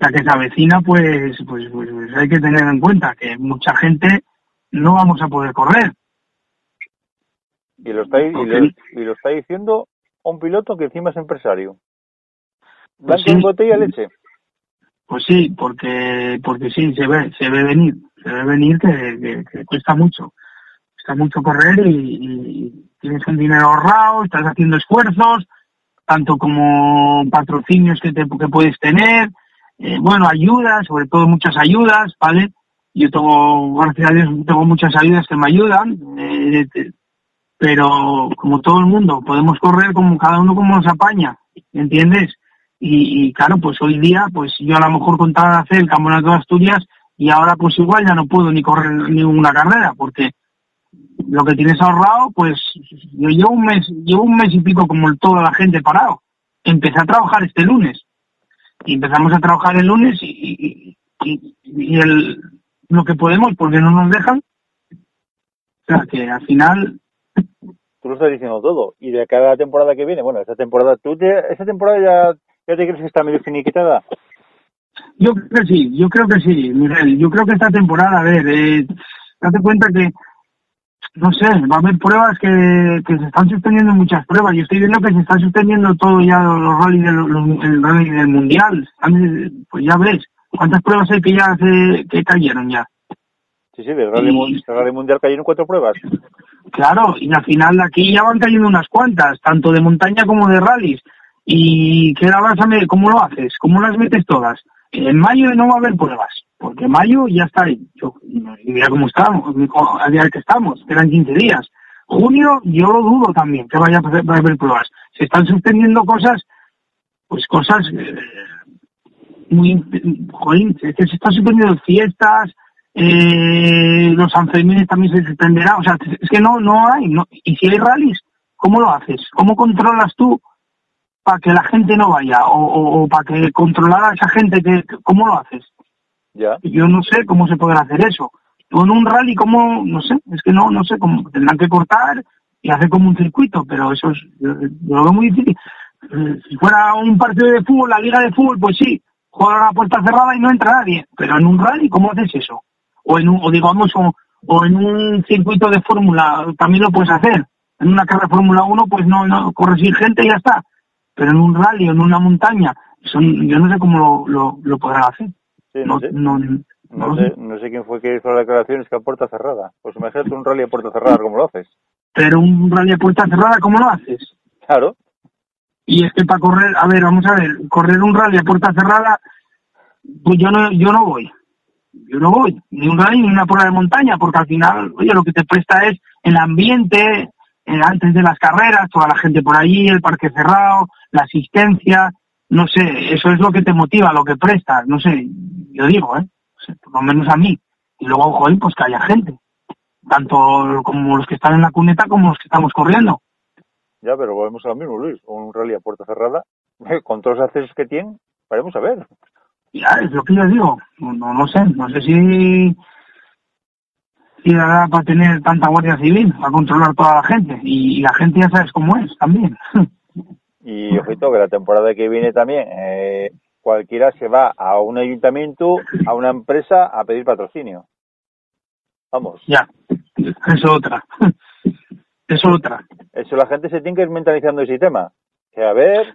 B: La que se avecina, pues, pues, pues, pues, hay que tener en cuenta que mucha gente no vamos a poder correr.
C: Y lo está, y lo, está diciendo un piloto que encima es empresario. Pues sí. botella leche?
B: Pues sí, porque porque sí, se ve, se ve venir, se ve venir que, que, cuesta mucho. Cuesta mucho correr y, tienes un dinero ahorrado, estás haciendo esfuerzos, tanto como patrocinios que, te, que puedes tener, eh, bueno, ayudas, sobre todo muchas ayudas, ¿vale? Yo tengo, gracias a Dios, tengo muchas ayudas que me ayudan, eh, pero como todo el mundo, podemos correr como cada uno como nos apaña, ¿entiendes? Y, y, claro, pues hoy día, pues yo a lo mejor contaba hacer el Campeonato de Asturias y ahora pues igual ya no puedo ni correr ninguna carrera porque lo que tienes ahorrado, pues yo llevo un mes, llevo un mes y pico como toda la gente parado. Empecé a trabajar este lunes. Y empezamos a trabajar el lunes y, y, el, lo que podemos porque no nos dejan. O sea que al final...
C: Tú lo estás diciendo todo. Y de cada temporada que viene, bueno, esta temporada, ¿tú esta temporada ya, ya te crees que está medio finiquitada?
B: Yo creo que sí, yo creo que sí, Miguel. Yo creo que esta temporada, a ver, eh, date cuenta que no sé, va a haber pruebas que, que se están suspendiendo muchas pruebas. Yo estoy viendo que se está suspendiendo todo ya los rally del, el rally del mundial. Pues ya ves, ¿cuántas pruebas hay que ya se, que cayeron ya?
C: Sí, sí, del rally, rally mundial cayeron cuatro pruebas.
B: Claro, y al final aquí ya van cayendo unas cuantas, tanto de montaña como de rallies. ¿Y qué a ver? ¿Cómo lo haces? ¿Cómo las metes todas? En mayo no va a haber pruebas porque mayo ya está ahí. Yo, mira cómo estamos, al día que estamos, eran 15 días. Junio yo lo dudo también que vaya a haber pruebas. Se están suspendiendo cosas, pues cosas eh, muy... Joder, es que se están suspendiendo fiestas, eh, los Sanfermines también se suspenderán. O sea, es que no, no hay. No. Y si hay rallies, ¿cómo lo haces? ¿Cómo controlas tú para que la gente no vaya? O, o, para que controlar a esa gente, que, ¿cómo lo haces?
C: Ya.
B: Yo no sé cómo se podrá hacer eso. Con un rally, ¿cómo? No sé, es que no, no sé cómo. Tendrán que cortar y hacer como un circuito, pero eso es, yo, lo veo muy difícil. Si fuera un partido de fútbol, la liga de fútbol, pues sí, juega a puerta cerrada y no entra nadie. Pero en un rally, ¿cómo haces eso? O en un, o digamos, o, o en un circuito de fórmula, también lo puedes hacer. En una carrera de Fórmula 1, pues no, no, corres sin gente y ya está. Pero en un rally o en una montaña, eso, yo no sé cómo lo, lo, lo podrán hacer.
C: Sí, no, sé.
B: no,
C: no, sé, no sé quién fue que hizo la declaración, es que a puerta cerrada. Pues imagínate un rally a puerta cerrada, ¿cómo lo haces?
B: Pero un rally a puerta cerrada, ¿cómo lo haces?
C: Claro.
B: Y es que para correr, a ver, vamos a ver, correr un rally a puerta cerrada, pues yo no, yo no voy. Yo no voy, ni un rally ni una prueba de montaña, porque al final, oye, lo que te presta es el ambiente, antes de las carreras, toda la gente por allí, el parque cerrado, la asistencia, no sé, eso es lo que te motiva, lo que prestas, no sé, yo digo, ¿eh? por lo menos a mí. Y luego, joder, pues que haya gente. Tanto como los que están en la cuneta como los que estamos corriendo.
C: Ya, pero volvemos a lo mismo, Luis. Un rally a puerta cerrada, <laughs> con todos los accesos que tienen, veremos a ver.
B: Ya, es lo que yo digo. No, no, no sé, no sé si si dará para tener tanta guardia civil, para controlar toda la gente. Y, y la gente ya sabes cómo es también. <laughs>
C: Y ojito que la temporada que viene también, eh, cualquiera se va a un ayuntamiento, a una empresa a pedir patrocinio. Vamos.
B: Ya, es otra. <laughs> Es otra.
C: Eso la gente se tiene que ir mentalizando ese tema. Que a ver.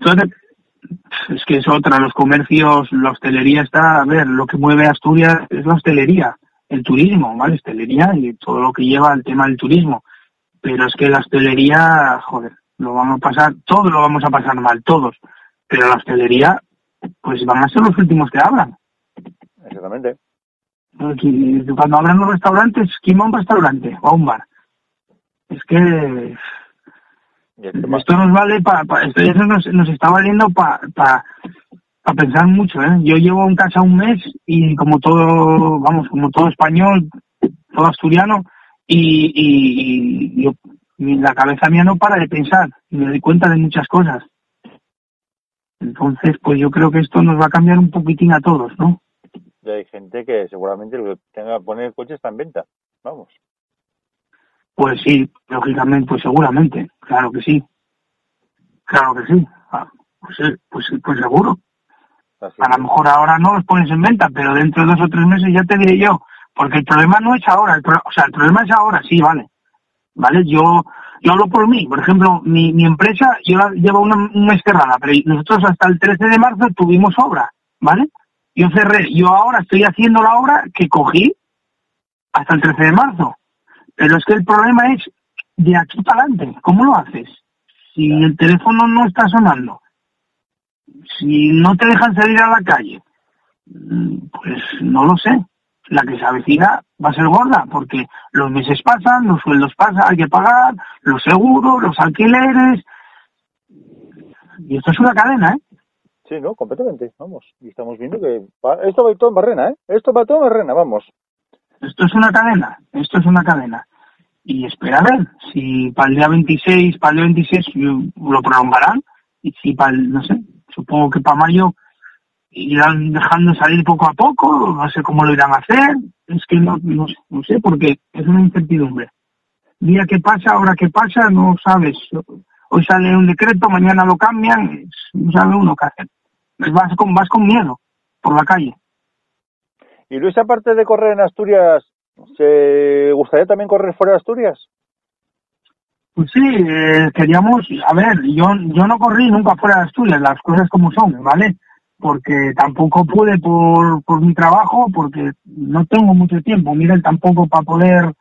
B: Es que es otra. Los comercios, la hostelería está. A ver, lo que mueve Asturias es la hostelería, el turismo, ¿vale? Hostelería y todo lo que lleva al tema del turismo. Pero es que la hostelería, joder, lo vamos a pasar, todos lo vamos a pasar mal, todos. Pero la hostelería, pues van a ser los últimos que hablan.
C: Exactamente.
B: Cuando hablan los restaurantes, ¿quién va a un restaurante o a un bar? Es que esto nos vale para, pa, esto eso nos, nos está valiendo para pa, pa pensar mucho, ¿eh? Yo llevo en casa un mes y como todo, vamos, como todo español, todo asturiano, y, y, y yo la cabeza mía no para de pensar y me doy cuenta de muchas cosas. Entonces, pues yo creo que esto nos va a cambiar un poquitín a todos, ¿no?
C: Y hay gente que seguramente lo que tenga que poner el coche está en venta, vamos.
B: Pues sí, lógicamente, pues seguramente, claro que sí. Claro que sí. Ah, pues, pues, pues seguro.
C: Así
B: a lo mejor ahora no los pones en venta, pero dentro de dos o tres meses ya te diré yo. Porque el problema no es ahora, el pro o sea, el problema es ahora, sí, vale. ¿vale? Yo, yo hablo por mí, por ejemplo, mi, mi empresa lleva, lleva una, un mes cerrada, pero nosotros hasta el 13 de marzo tuvimos obra, ¿vale? Yo cerré, yo ahora estoy haciendo la obra que cogí hasta el 13 de marzo, pero es que el problema es de aquí para adelante, ¿cómo lo haces? Si el teléfono no está sonando, si no te dejan salir a la calle, pues no lo sé la que se avecina va a ser gorda, porque los meses pasan, los sueldos pasan, hay que pagar, los seguros, los alquileres. Y esto es una cadena, ¿eh?
C: Sí, no, completamente, vamos. Y estamos viendo que esto va todo en barrena, ¿eh? Esto va todo en barrena, vamos.
B: Esto es una cadena, esto es una cadena. Y espera a ver, si para el día 26, para el día 26 lo prolongarán, y si para el, no sé, supongo que para mayo irán dejando salir poco a poco, no sé cómo lo irán a hacer, es que no, no, no sé, porque es una incertidumbre. Día que pasa, hora que pasa, no sabes. Hoy sale un decreto, mañana lo cambian, no sabe uno qué hacer. Vas con, vas con miedo por la calle.
C: Y Luis, aparte de correr en Asturias, ¿se gustaría también correr fuera de Asturias?
B: Pues sí, eh, queríamos, a ver, yo, yo no corrí nunca fuera de Asturias, las cosas como son, ¿vale? porque tampoco pude por, por mi trabajo, porque no tengo mucho tiempo. Miguel tampoco para poder,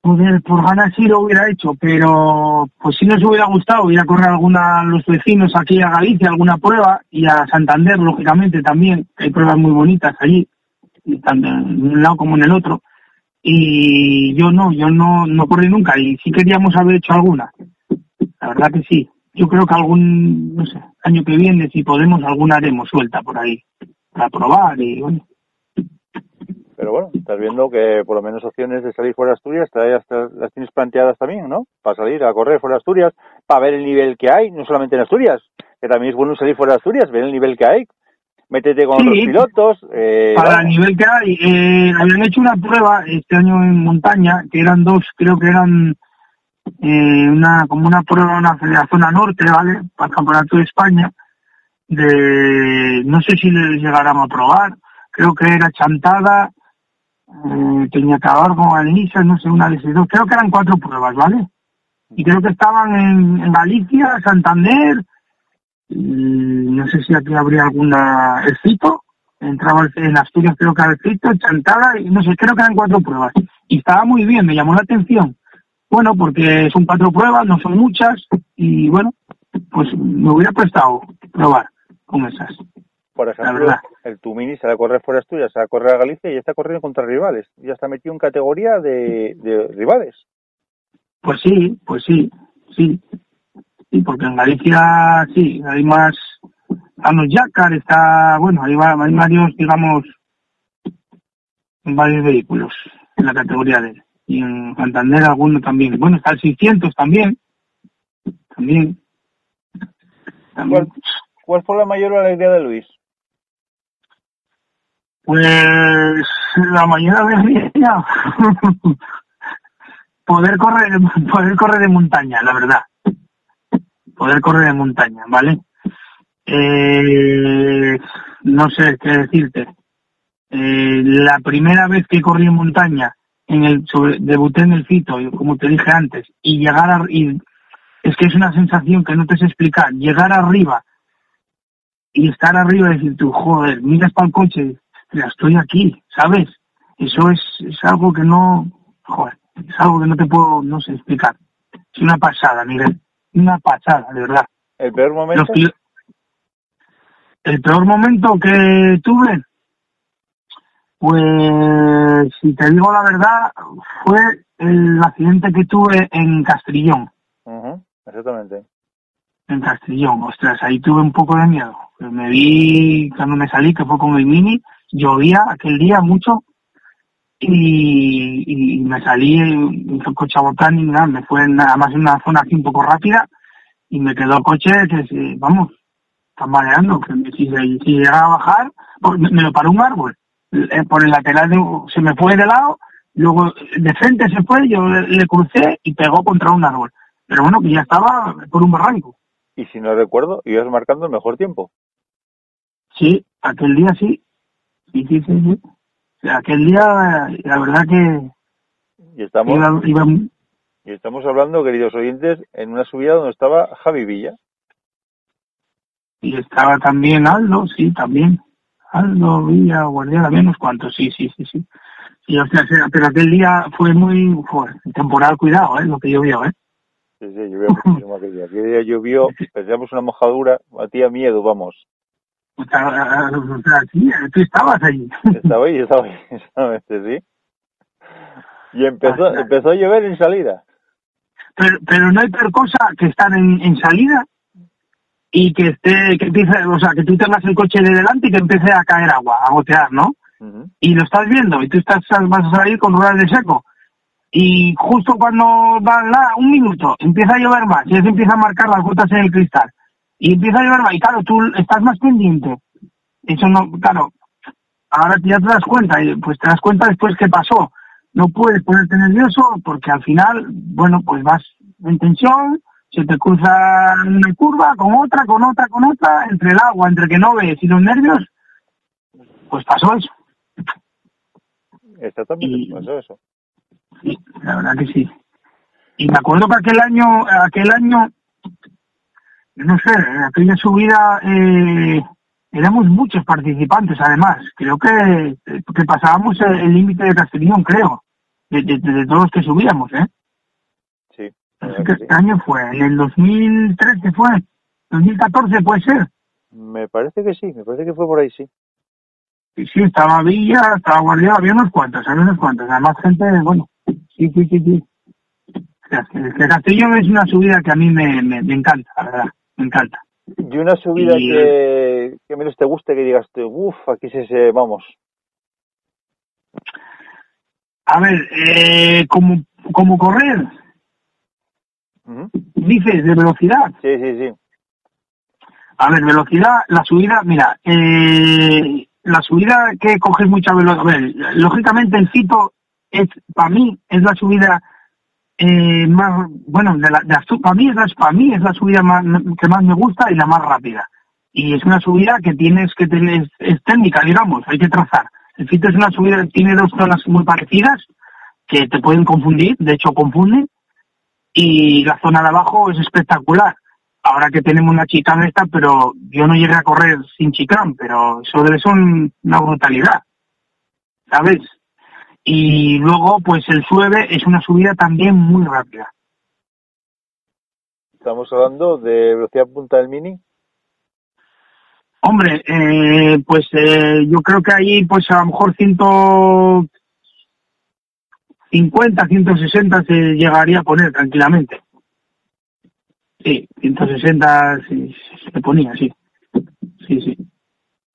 B: poder, por ganas sí lo hubiera hecho, pero pues si nos hubiera gustado ir a correr alguna a los vecinos aquí a Galicia, alguna prueba, y a Santander, lógicamente también, que hay pruebas muy bonitas allí, tanto en un lado como en el otro. Y yo no, yo no, no corrí nunca y sí queríamos haber hecho alguna. La verdad que sí. Yo creo que algún, no sé, año que viene, si podemos, alguna haremos suelta por ahí para probar y bueno.
C: Pero bueno, estás viendo que por lo menos opciones de salir fuera de Asturias las tienes planteadas también, ¿no? Para salir a correr fuera de Asturias, para ver el nivel que hay, no solamente en Asturias, que también es bueno salir fuera de Asturias, ver el nivel que hay, métete con los pilotos.
B: Eh, para el nivel que hay, eh, habían hecho una prueba este año en montaña, que eran dos, creo que eran eh, una como una prueba en la zona norte, ¿vale? Para el Campeonato de España, de, no sé si les llegáramos a probar, creo que era Chantada, eh, acabar con Alisa, no sé, una de esas dos, creo que eran cuatro pruebas, ¿vale? Y creo que estaban en, en Galicia, Santander, no sé si aquí habría alguna el Cito, entraba en Asturias creo que el Cito, Chantada, y no sé, creo que eran cuatro pruebas. Y estaba muy bien, me llamó la atención. Bueno, porque son cuatro pruebas, no son muchas, y bueno, pues me hubiera prestado probar con esas.
C: Por ejemplo, el Tumini se va a correr fuera de Asturias, se va a correr a Galicia y está corriendo contra rivales. Ya está metido en categoría de, de rivales.
B: Pues sí, pues sí, sí. Sí, porque en Galicia sí, hay más, están los Yacar, está, bueno, hay, varios, digamos, varios vehículos en la categoría de Y en Santander alguno también. Bueno, está el 600 también. También.
C: ¿Cuál, fue la mayor alegría de Luis?
B: Pues la mayor alegría <laughs> poder correr, poder correr de montaña, la verdad poder correr en montaña, ¿vale? Eh, no sé qué decirte. Eh, la primera vez que corrí en montaña, en el sobre, debuté en el Fito, como te dije antes, y llegar a, y es que es una sensación que no te sé explicar. Llegar arriba y estar arriba y decir tú, joder, miras para el coche, ya estoy aquí, ¿sabes? Eso es, es algo que no, joder, es algo que no te puedo, no sé explicar. Es una pasada, Miguel una pasada, de verdad.
C: ¿El peor momento?
B: el peor momento que tuve, pues si te digo la verdad, fue el accidente que tuve en Castrillón.
C: exactamente.
B: En Castrillón, ostras, ahí tuve un poco de miedo. Me vi cuando me salí, que fue con el Mini, llovía aquel día mucho y, y me salí en el coche a y nada, me fue nada más en una zona así un poco rápida y me quedó el coche que, vamos, tambaleando, que si, si llegaba a bajar, pues me, lo paró un árbol, eh, por el lateral se me fue de lado, luego de frente se fue, yo le, crucé y pegó contra un árbol. Pero bueno, que ya estaba por un barranco.
C: Y si no recuerdo, ibas marcando el mejor tiempo.
B: Sí, aquel día sí. Sí, sí, sí, sí aquel día, la verdad que
C: y estamos, y estamos hablando, queridos oyentes, en una subida donde estaba Javi Villa.
B: Y estaba también Aldo, sí, también. Aldo, Villa, Guardián, menos cuantos, sí, sí, sí, sí. Y, o sea, pero aquel día fue muy joder, temporal, cuidado, ¿eh? Lo que llovió, ¿eh?
C: Sí, sí, llovió muchísimo aquel día. Aquel día llovió, <laughs> pensamos una mojadura, batía miedo, vamos.
B: O sea, sí, tú estabas ahí.
C: Estaba ahí, estaba ahí, <laughs> exactamente, sí. Y empezó, ah, empezó a llover en salida.
B: Pero, pero no hay peor cosa que estar en, en salida y que esté, que empiece, o sea, que tú tengas el coche de delante y que empiece a caer agua, a gotear, ¿no? Y lo estás viendo y tú estás, vas a salir con ruedas de seco. Y justo cuando va un minuto, empieza a llover más y se empieza a marcar las gotas en el cristal y empieza a llevar y claro, tú estás más pendiente. Eso no, claro, ahora ya te das cuenta, y pues te das cuenta después qué pasó. No puedes ponerte nervioso porque al final, bueno, pues vas en tensión, se te cruza una curva con otra, con otra, con otra, entre el agua, entre que no ves y los nervios, pues pasó eso.
C: Exactamente, pasó eso.
B: Sí, la verdad que sí. Y me acuerdo que aquel año, aquel año no sé, en aquella subida eh, éramos muchos participantes además. Creo que, que pasábamos el límite de Castellón, creo, de, de, todos los que subíamos, ¿eh?
C: Sí.
B: No qué año fue, en el 2013 fue, 2014 puede ser.
C: Me parece que sí, me parece que fue por ahí, sí.
B: Sí, sí, estaba Villa, estaba Guardiola, había unos cuantos, había unos cuantos. Además, gente, bueno, sí, sí, sí, sí. Que- que Castellón es una subida que a mí me, me, me encanta, la verdad, me encanta.
C: Y una subida
B: Y-
C: que, que menos te guste, que digas, tú, uff, aquí se, se vamos.
B: A ver, eh, como, como correr, dices, de velocidad.
C: Sí, sí, sí.
B: A ver, velocidad, la subida, mira, eh, la subida que coges mucha velocidad, a ver, lógicamente el Fito es, para mí, es la subida eh, más, bueno, de la, de para mí es la, subida más, que más me gusta y la más rápida. Y es una subida que tienes que tener, es, técnica, digamos, hay que trazar. El Fito es una subida que tiene dos zonas muy parecidas que te pueden confundir, de hecho confunden, y la zona de abajo es espectacular. Ahora que tenemos una chicana esta, pero yo no llegué a correr sin chicán, pero eso debe ser un- una brutalidad, ¿sabes? Y luego, pues el sueve es una subida también muy rápida.
C: Estamos hablando de velocidad punta del mini.
B: Hombre, eh, pues eh, yo creo que ahí, pues a lo mejor 150, 160 se llegaría a poner tranquilamente. Sí, 160 sí, se ponía, sí. Sí, sí.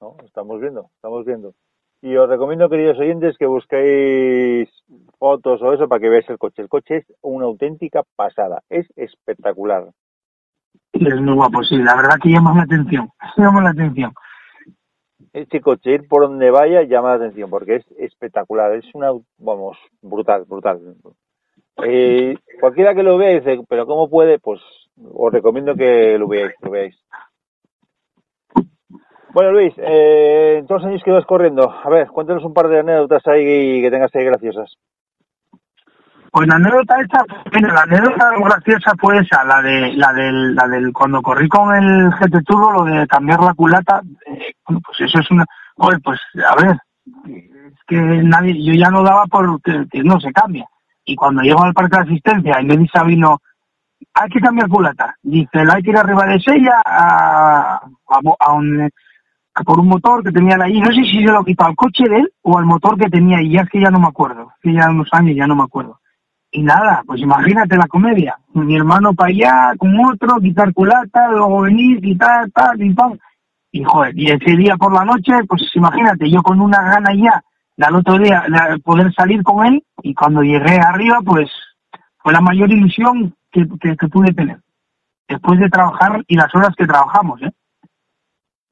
C: ¿no? Estamos viendo, estamos viendo. Y os recomiendo, queridos oyentes, que busquéis fotos o eso para que veáis el coche. El coche es una auténtica pasada, es espectacular.
B: Es muy guapo, sí. La verdad que llama la atención. <laughs> Llama la atención.
C: Este coche, ir por donde vaya, llama la atención porque es espectacular. Es una, vamos, brutal, brutal. Eh, cualquiera que lo vea dice, pero ¿cómo puede? Pues os recomiendo que lo veáis, lo veáis. Bueno, Luis, eh, en todos los años que vas corriendo, a ver, cuéntanos un par de anécdotas ahí que tengas ahí graciosas.
B: Pues la anécdota esta, mira, la anécdota graciosa fue esa, la de, la del, la del, cuando corrí con el GT Turbo, lo de cambiar la culata, eh, bueno, pues eso es una, joder, pues, a ver, es que nadie, yo ya no daba por que, no se cambia. Y cuando llego al parque de asistencia y me dice Sabino, hay que cambiar culata. Dice, hay que ir arriba de Sella a, a, a un, por un motor que tenía ahí. No sé si se lo quitó al coche de él o al motor que tenía ahí. Ya es que ya no me acuerdo. Que ya unos años ya no me acuerdo. Y nada, pues imagínate la comedia. Mi hermano para allá, con otro, quitar culata, luego venir, quitar, tal, y pam. Y joder, y ese día por la noche, pues imagínate, yo con una gana ya, al otro día, de poder salir con él, y cuando llegué arriba, pues fue la mayor ilusión que, que, que pude tener. Después de trabajar y las horas que trabajamos, ¿eh?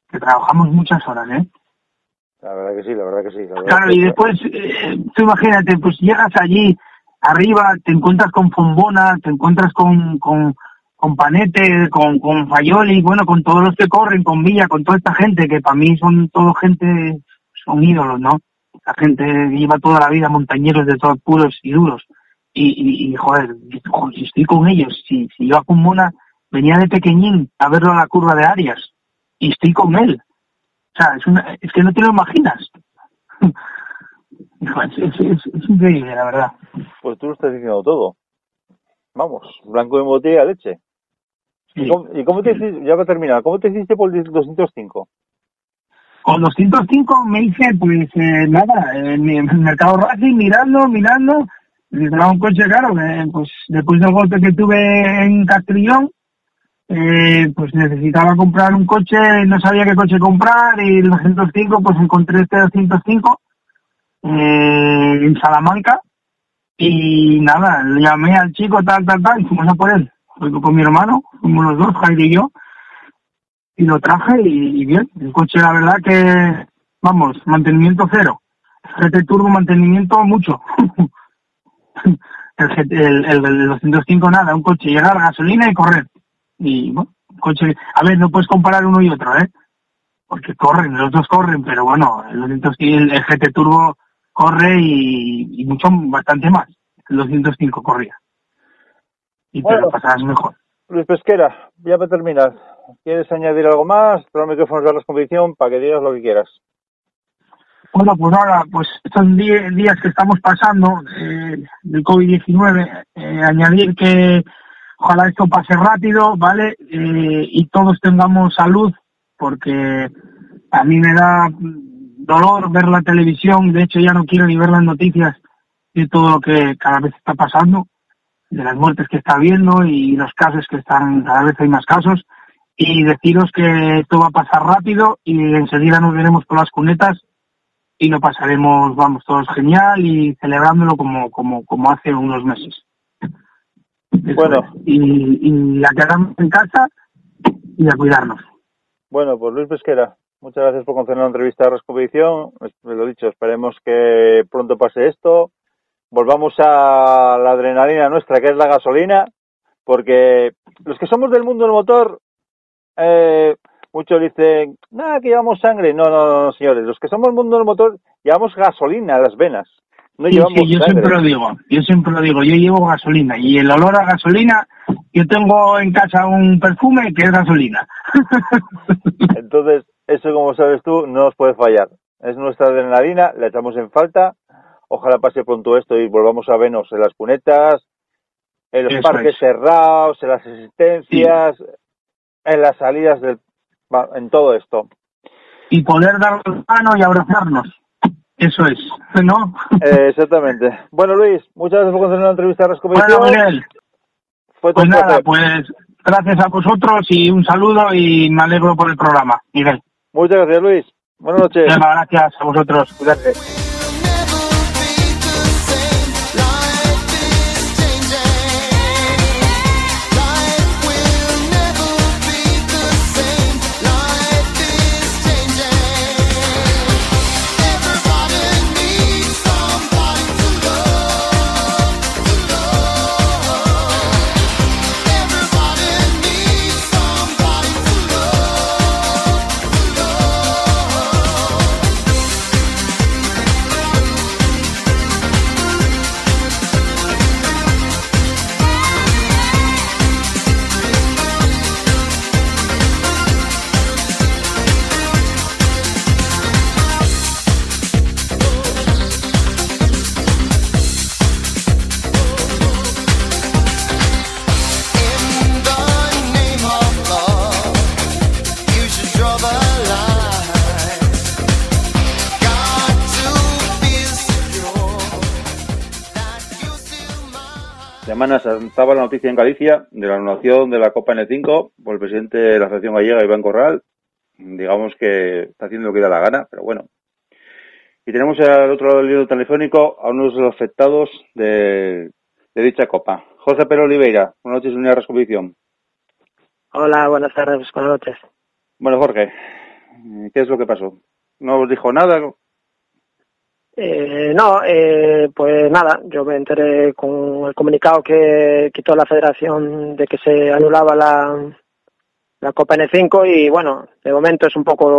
B: Que trabajamos muchas horas, ¿eh?
C: La verdad que sí, la verdad que sí. La
B: Claro,
C: que-
B: y después, eh, tú imagínate, pues llegas allí, arriba, te encuentras con Fombona, te encuentras con, con, con Panete, con, con Fayoli, bueno, con todos los que corren, con Villa, con toda esta gente, que para mí son todo gente, son ídolos, ¿no? La gente lleva toda la vida montañeros de todos puros y duros. Y, y, y, joder, joder, si estoy con ellos, si, si yo a Fombona venía de pequeñín a verlo a la curva de Arias, y estoy con él. O sea, es, una, es que no te lo imaginas. <laughs> Es, es- es- es increíble, la verdad.
C: Pues tú lo estás diciendo todo. Vamos, blanco de botella leche.
B: Sí.
C: ¿Y cómo, y cómo te hiciste, ya va a terminar, cómo te hiciste por el 205?
B: Con 205 me hice, pues eh, nada, en el mercado Racing, mirando, mirando. Necesitaba un coche, claro, que, pues después del golpe que tuve en Castrillón, eh, pues necesitaba comprar un coche, no sabía qué coche comprar, y el 205, pues encontré este 205 eh, en Salamanca, y nada, le llamé al chico, tal, tal, tal, y fuimos a por él. Fui con mi hermano, fuimos los dos, Jaime y yo, y lo traje y, bien. El coche, la verdad que, vamos, mantenimiento cero. GT Turbo, mantenimiento mucho. <laughs> el, el, el, el 205 nada, un coche, llegar, gasolina y correr. Y bueno, coche, a ver, no puedes comparar uno y otro, ¿eh? Porque corren, los dos corren, pero bueno, el, 205 el, el GT Turbo corre y, y mucho, bastante más. El 205 corría. Y te
C: Bueno.
B: lo pasabas mejor.
C: Luis Pesquera, ya para terminar, ¿quieres añadir algo más? Te los micrófonos de la competición para que digas lo que quieras.
B: Bueno, pues ahora, pues estos días que estamos pasando eh, del COVID-19, eh, añadir que ojalá esto pase rápido, ¿vale? Eh, y todos tengamos salud, porque a mí me da, dolor ver la televisión, de hecho ya no quiero ni ver las noticias de todo lo que cada vez está pasando, de las muertes que está habiendo y los casos que están, cada vez hay más casos, y deciros que esto va a pasar rápido y enseguida nos veremos con las cunetas y lo pasaremos, vamos, todos genial y celebrándolo como, como, como hace unos meses.
C: Bueno.
B: Y, y a quedarnos en casa y a cuidarnos.
C: Bueno, pues Luis Pesquera, muchas gracias por conceder la entrevista a Rescompetición. Lo dicho, esperemos que pronto pase esto. Volvamos a la adrenalina nuestra, que es la gasolina, porque los que somos del mundo del motor, eh, muchos dicen, nada, que llevamos sangre. No, no, no, señores, los que somos del mundo del motor, llevamos gasolina a las venas. No
B: Sí,
C: llevamos
B: sí, yo
C: sangre.
B: siempre lo digo, yo siempre lo digo, yo llevo gasolina y el olor a gasolina, yo tengo en casa un perfume que es gasolina. <laughs>
C: Entonces, eso como sabes tú, no nos puede fallar. Es nuestra adrenalina, la echamos en falta. Ojalá pase pronto esto y volvamos a vernos en las cunetas, en los
B: Eso
C: parques
B: es.
C: cerrados, en las existencias, en las salidas del... en todo esto.
B: y poder dar la mano y abrazarnos. Eso es, ¿no?
C: Eh, exactamente. Bueno, Luis, muchas gracias por conceder la entrevista a
B: Bueno,
C: Rescompetición.
B: Miguel,
C: Fue todo
B: pues nada,
C: placer.
B: pues gracias a vosotros y un saludo y me alegro por el programa, Miguel.
C: Muchas gracias, Luis. Buenas noches.
B: Venga, gracias a vosotros. Cuídate.
C: Semanas estaba la noticia en Galicia de la anulación de la Copa N5 por el presidente de la Asociación Gallega, Iván Corral. Digamos que está haciendo lo que da la gana, pero bueno. Y tenemos al otro lado del hilo telefónico a uno de los afectados de, de dicha Copa. José Pedro Oliveira, buenas noches, Unidad de Rescompetición.
D: Hola, buenas tardes, buenas noches.
C: Bueno, Jorge, ¿qué es lo que pasó? ¿No os dijo nada?
D: Eh, no, eh, pues nada, yo me enteré con el comunicado que quitó la federación de que se anulaba la, la Copa N5 y bueno, de momento es un poco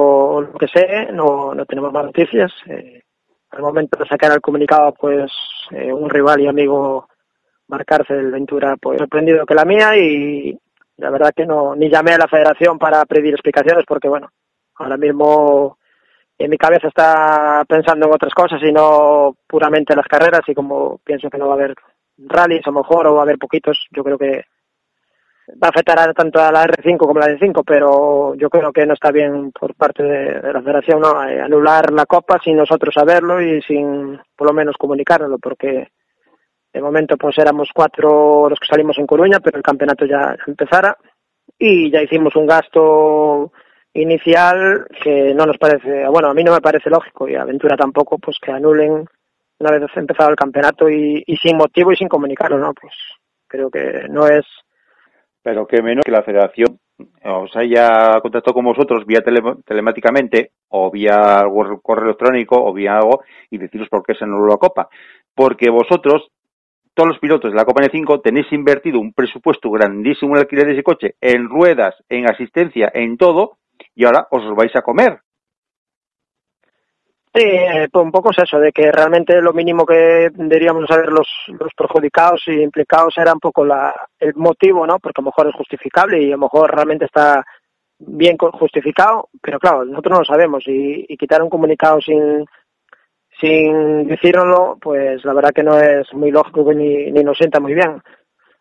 D: lo que sé, no, no tenemos más noticias. Eh, al momento de sacar el comunicado, pues eh, un rival y amigo marcarse el Ventura, pues sorprendido que la mía y la verdad que no, ni llamé a la federación para pedir explicaciones porque bueno, ahora mismo en mi cabeza está pensando en otras cosas y no puramente las carreras y como pienso que no va a haber rallies a lo mejor o va a haber poquitos, yo creo que va a afectar a tanto a la R5 como a la D5, pero yo creo que no está bien por parte de, la federación no Eh, anular la copa sin nosotros saberlo y sin por lo menos comunicárnoslo porque de momento pues éramos cuatro los que salimos en Coruña, pero el campeonato ya empezara y ya hicimos un gasto inicial que no nos parece, bueno, a mí no me parece lógico y a Aventura tampoco, pues que anulen una vez empezado el campeonato y, y sin motivo y sin comunicarlo, ¿no? Pues creo que no es
C: Pero que menos que la federación os haya contactado con vosotros vía tele- telemáticamente o vía correo electrónico o vía algo y deciros por qué se anuló la Copa. Porque vosotros, todos los pilotos de la Copa N5, tenéis invertido un presupuesto grandísimo en alquiler de ese coche, en ruedas, en asistencia, en todo, y ahora os los vais a comer.
D: Sí, eh, pues un poco es eso, de que realmente lo mínimo que deberíamos saber los, los perjudicados y implicados era un poco la, el motivo, ¿no? Porque a lo mejor es justificable y a lo mejor realmente está bien justificado, pero claro, nosotros no lo sabemos y, y quitar un comunicado sin, sin decírnoslo, pues la verdad que no es muy lógico ni, ni nos sienta muy bien.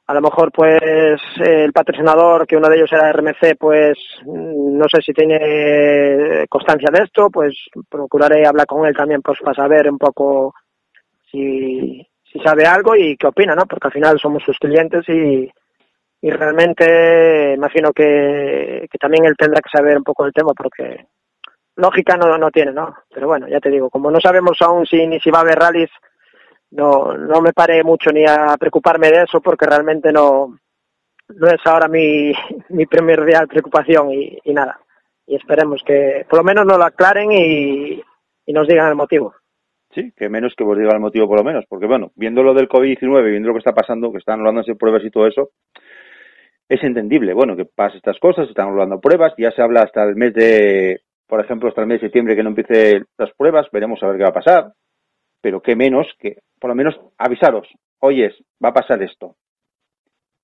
D: A lo mejor pues el patrocinador, que uno de ellos era RMC, pues no sé si tiene constancia de esto, pues procuraré hablar con él también pues para saber un poco si, si sabe algo y qué opina, ¿no? Porque al final somos sus clientes y, y realmente imagino que, que también él tendrá que saber un poco del tema porque lógica no, no tiene, ¿no? Pero bueno, ya te digo, como no sabemos aún si ni si va a haber rallies, no, no me paré mucho ni a preocuparme de eso porque realmente no, no es ahora mi, <laughs> mi primordial preocupación y, y nada. Y esperemos que por lo menos nos lo aclaren y, y nos digan el motivo.
C: Sí, que menos que vos diga el motivo por lo menos, porque bueno, viendo lo del COVID-19, viendo lo que está pasando, que están hablándose pruebas y todo eso, es entendible, bueno, que pase estas cosas, están hablando pruebas, ya se habla hasta el mes de, por ejemplo, hasta el mes de septiembre que no empiece las pruebas, veremos a ver qué va a pasar, pero qué menos que, por lo menos, avisaros, oyes, va a pasar esto.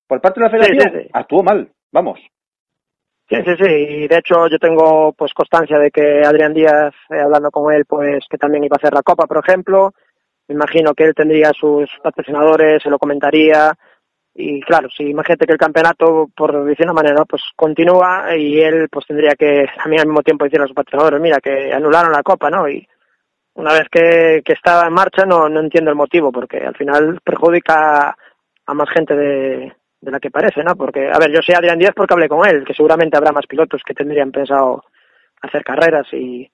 C: Por parte de la federación,
D: Sí, sí, sí.
C: actuó mal, vamos.
D: Sí, sí, sí. Y de hecho yo tengo pues constancia de que Adrián Díaz, eh, hablando con él, pues que también iba a hacer la Copa, por ejemplo. Me imagino que él tendría sus patrocinadores, se lo comentaría. Y claro, si imagínate que el campeonato, por decir una manera, pues continúa y él pues tendría que también al mismo tiempo decir a sus patrocinadores, mira, que anularon la Copa, ¿no? Y una vez que, que estaba en marcha no, no entiendo el motivo, porque al final perjudica a más gente de, de la que parece, ¿no? Porque, a ver, yo sé Adrián Díaz porque hablé con él, que seguramente habrá más pilotos que tendrían pensado hacer carreras y,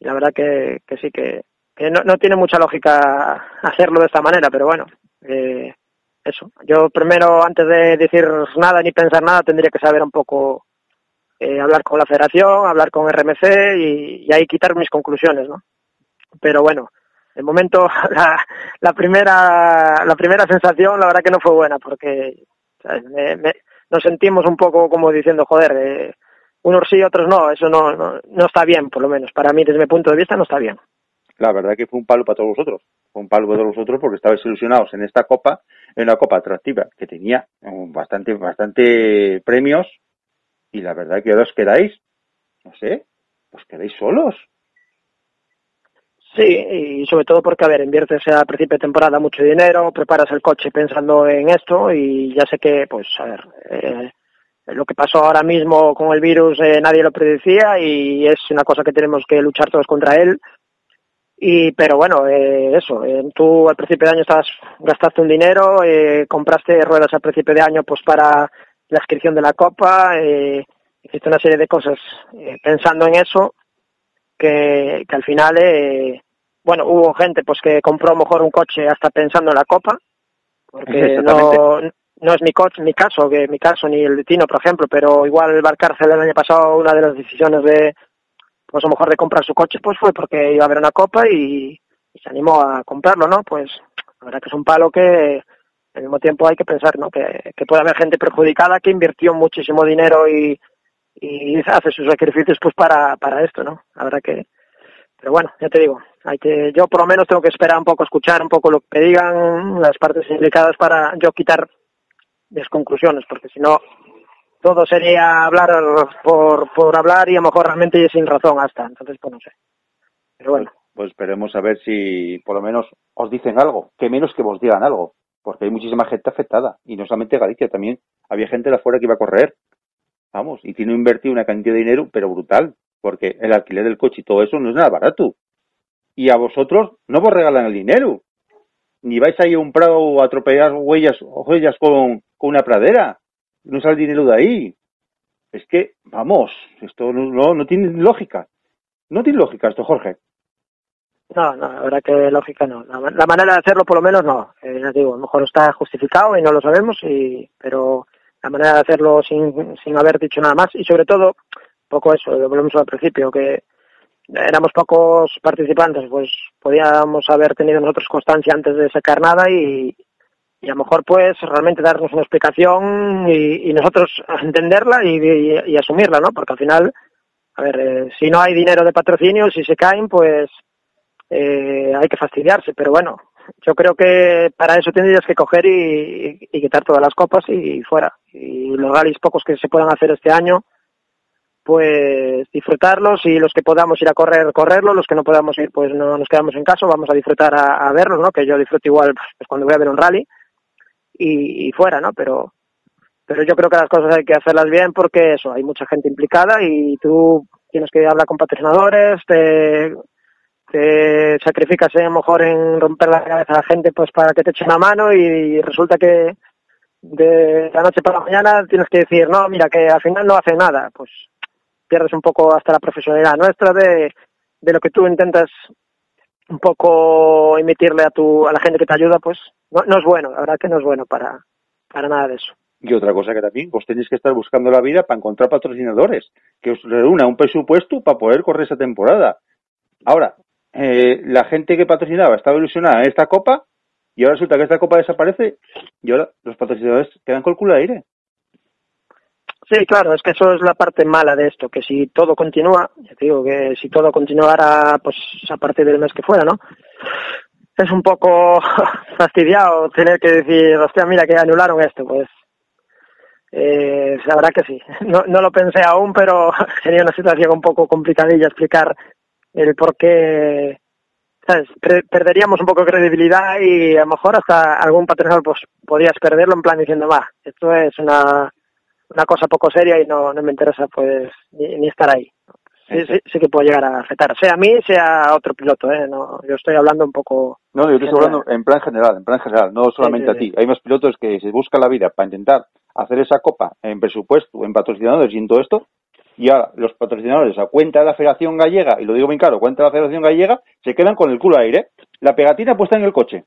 D: la verdad que, que sí, que, que no, no tiene mucha lógica hacerlo de esta manera, pero bueno, eh, eso. Yo primero, antes de decir nada ni pensar nada, tendría que saber un poco, eh, hablar con la federación, hablar con RMC y ahí quitar mis conclusiones, ¿no? Pero bueno, de momento <laughs> la, la primera la primera sensación la verdad que no fue buena porque. Me, me- nos sentimos un poco como diciendo joder eh, unos sí otros no eso no, no no está bien por lo menos para mí desde mi punto de vista no está bien
C: La verdad que fue un palo para todos vosotros. Fue un palo para todos vosotros porque estabais ilusionados en esta copa, en una copa atractiva que tenía eh, bastante, bastante premios y la verdad que ahora os quedáis, no sé, os quedáis solos.
D: Sí, y sobre todo porque, a ver, inviertes a principio de temporada mucho dinero, preparas el coche pensando en esto y ya sé que, pues, a ver, eh, lo que pasó ahora mismo con el virus eh, nadie lo predecía y es una cosa que tenemos que luchar todos contra él. Y, pero bueno, eh, eso, eh, tú al principio de año estabas, gastaste un dinero, eh, compraste ruedas al principio de año pues para la inscripción de la Copa, eh, hiciste una serie de cosas pensando en eso que, que al final, eh, bueno, hubo gente pues que compró a lo mejor un coche hasta pensando en la Copa, porque <laughs> no, no es mi coche, mi caso, que mi caso ni el de Tino, por ejemplo, pero igual el Barcárcel el año pasado una de las decisiones de, pues a lo mejor de comprar su coche, pues fue porque iba a haber una Copa y, y se animó a comprarlo, ¿no? Pues la verdad que es un palo que al mismo tiempo hay que pensar, ¿no? Que, que puede haber gente perjudicada que invirtió muchísimo dinero y, y hace sus sacrificios pues para, para esto, ¿no? La verdad que, pero bueno, ya te digo, hay que, yo por lo menos tengo que esperar un poco, escuchar un poco lo que digan las partes implicadas para yo quitar mis conclusiones, porque si no, todo sería hablar por, por hablar y a lo mejor realmente sin razón hasta, entonces pues no sé. Pero bueno,
C: Pues esperemos a ver si por lo menos os dicen algo, que menos que vos digan algo, porque hay muchísima gente afectada y no solamente Galicia, también había gente de afuera que iba a correr, vamos, y tiene invertido una cantidad de dinero, pero brutal, porque el alquiler del coche y todo eso no es nada barato. Y a vosotros no vos regalan el dinero, ni vais a ir a un prado a atropellar huellas, huellas con, con una pradera, no sale dinero de ahí. Es que, vamos, esto no, no, tiene lógica. No tiene lógica esto, Jorge.
D: no, no, la verdad que lógica no. La, manera de hacerlo por lo menos no. Eh, digo, a lo mejor está justificado y no lo sabemos, y, pero la manera de hacerlo sin, sin haber dicho nada más y sobre todo, poco eso, lo volvemos al principio, que éramos pocos participantes, pues podíamos haber tenido nosotros constancia antes de sacar nada y, y a lo mejor pues realmente darnos una explicación y, y nosotros <laughs> entenderla y, y- asumirla, ¿no? Porque al final, a ver, eh, si no hay dinero de patrocinio, si se caen, pues eh, hay que fastidiarse, pero bueno, yo creo que para eso tendrías que coger y quitar todas las copas y, fuera. Y los rallies pocos que se puedan hacer este año, pues disfrutarlos y los que podamos ir a correr, correrlos, los que no podamos ir, pues no nos quedamos en casa, vamos a disfrutar a, verlos, ¿no? Que yo disfruto igual pues, cuando voy a ver un rally. y, fuera, ¿no? Pero pero yo creo que las cosas hay que hacerlas bien porque eso, hay mucha gente implicada y tú tienes que hablar con patrocinadores, te, sacrificas a lo mejor en romper la cabeza a la gente pues para que te echen la mano y resulta que de la noche para la mañana tienes que decir, no, mira, que al final no hace nada, pues pierdes un poco hasta la profesionalidad nuestra de, de lo que tú intentas un poco emitirle a tu a la gente que te ayuda, pues no, no es bueno, la verdad que no es bueno para, para nada de eso.
C: Y otra cosa que también, vos tenéis que estar buscando la vida para encontrar patrocinadores, que os reúna un presupuesto para poder correr esa temporada. Ahora, eh, la gente que patrocinaba estaba ilusionada en esta copa y ahora resulta que esta copa desaparece y ahora los patrocinadores quedan con el culo de aire.
D: Sí, claro, es que eso es la parte mala de esto, que si todo continúa, digo que si todo continuara pues a partir del mes que fuera, ¿no? Es un poco <laughs> fastidiado tener que decir, hostia, mira que anularon esto, pues eh, la que sí. <laughs> No, no lo pensé aún, pero <laughs> sería una situación un poco complicadilla explicar el por qué ¿sabes? perderíamos un poco de credibilidad y a lo mejor hasta algún patrocinador pues podías perderlo en plan diciendo, va, esto es una, una cosa poco seria y no, no me interesa pues ni, estar ahí. Sí, sí, sí, que puede llegar a afectar, sea a mí, sea a otro piloto, ¿eh? No, yo estoy hablando un poco...
C: No, yo estoy hablando en plan general, en plan general, no solamente a ti. Hay más pilotos que se buscan la vida para intentar hacer esa copa en presupuesto, en patrocinadores y en todo esto, y ahora los patrocinadores a cuenta de la Federación Gallega, y lo digo bien claro, cuenta de la Federación Gallega, se quedan con el culo aire, la pegatina puesta en el coche.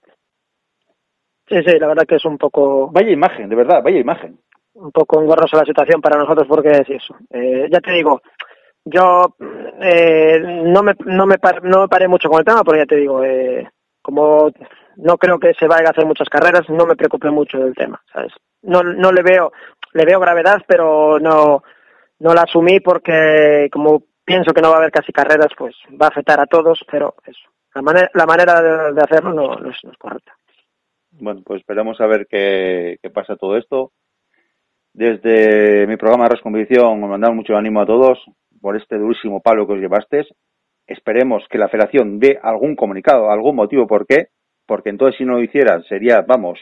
D: Sí, sí, la verdad que es un poco...
C: Vaya imagen, de verdad, vaya imagen.
D: Un poco engorrosa la situación para nosotros porque es eso. Eh, ya te digo, yo eh, no, me, no, me no me paré mucho con el tema porque ya te digo, eh, como no creo que se vaya a hacer muchas carreras, no me preocupé mucho del tema, ¿sabes? No, no le veo, le veo gravedad, pero no, no la asumí porque como pienso que no va a haber casi carreras, pues va a afectar a todos, pero eso, la, manera la manera de, hacerlo no, es, correcta.
C: Bueno, pues esperamos a ver qué, pasa todo esto. Desde mi programa de Resconvicción os mandamos mucho ánimo a todos por este durísimo palo que os llevasteis. Esperemos que la federación dé algún comunicado, algún motivo por qué, porque entonces si no lo hicieran sería, vamos,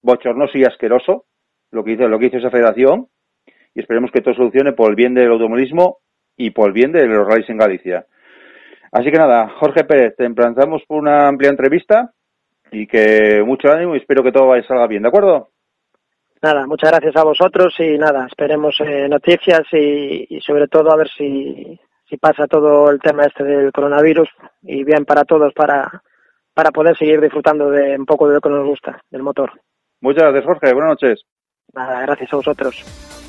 C: bochornoso y asqueroso lo que hizo, lo que hizo esa federación y esperemos que todo solucione por el bien del automovilismo y por el bien de los rallies en Galicia. Así que nada, Jorge Pérez, te emplazamos por una amplia entrevista y que mucho ánimo y espero que todo vaya salga bien, ¿de acuerdo?
D: Nada, muchas gracias a vosotros y nada, esperemos eh, noticias y, sobre todo a ver si, si pasa todo el tema este del coronavirus y bien para todos para, para poder seguir disfrutando de un poco de lo que nos gusta, del motor.
C: Muchas gracias, Jorge. Buenas noches.
D: Nada, gracias a vosotros.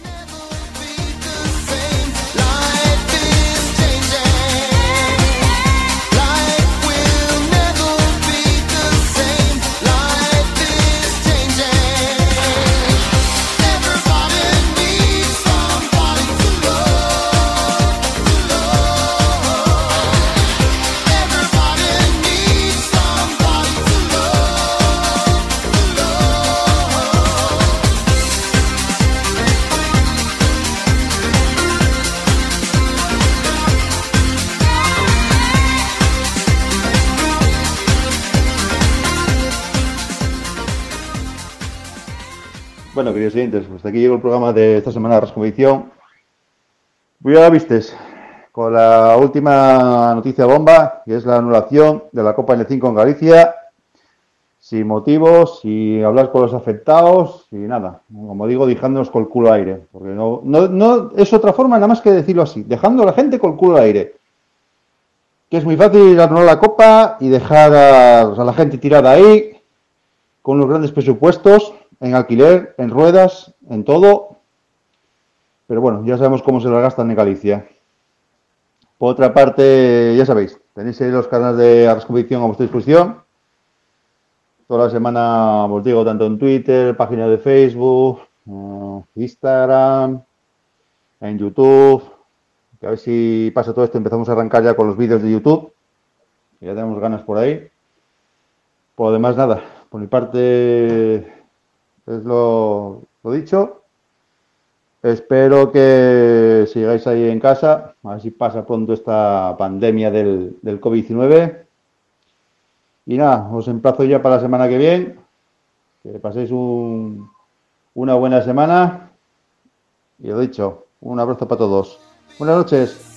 A: Bueno, queridos oyentes, pues aquí llegó el programa de esta semana de Rasconvicción. Pues ya vistes, con la última noticia bomba, que es la anulación de la Copa N5 en Galicia, sin motivos, sin hablar con los afectados, y nada, como digo, dejándonos con el culo aire, porque no, no, no es otra forma nada más que decirlo así, dejando a la gente con el culo aire. Que es muy fácil anular la Copa y dejar a la gente tirada ahí, con los grandes presupuestos, en alquiler, en ruedas, en todo. Pero bueno, ya sabemos cómo se lo gastan en Galicia. Por otra parte, ya sabéis, tenéis ahí los canales de Arrasconvicción a vuestra disposición. Toda la semana os digo, tanto en Twitter, página de Facebook, eh, Instagram, en YouTube. a ver si pasa todo esto, empezamos a arrancar ya con los vídeos de YouTube. Ya tenemos ganas por ahí. Por lo demás, nada. Por mi parte, es lo, dicho. Espero que sigáis ahí en casa, a ver si pasa pronto esta pandemia del, del COVID-19. Y nada, os emplazo ya para la semana que viene. Que paséis un, una buena semana. Y lo dicho, un abrazo para todos. Buenas noches.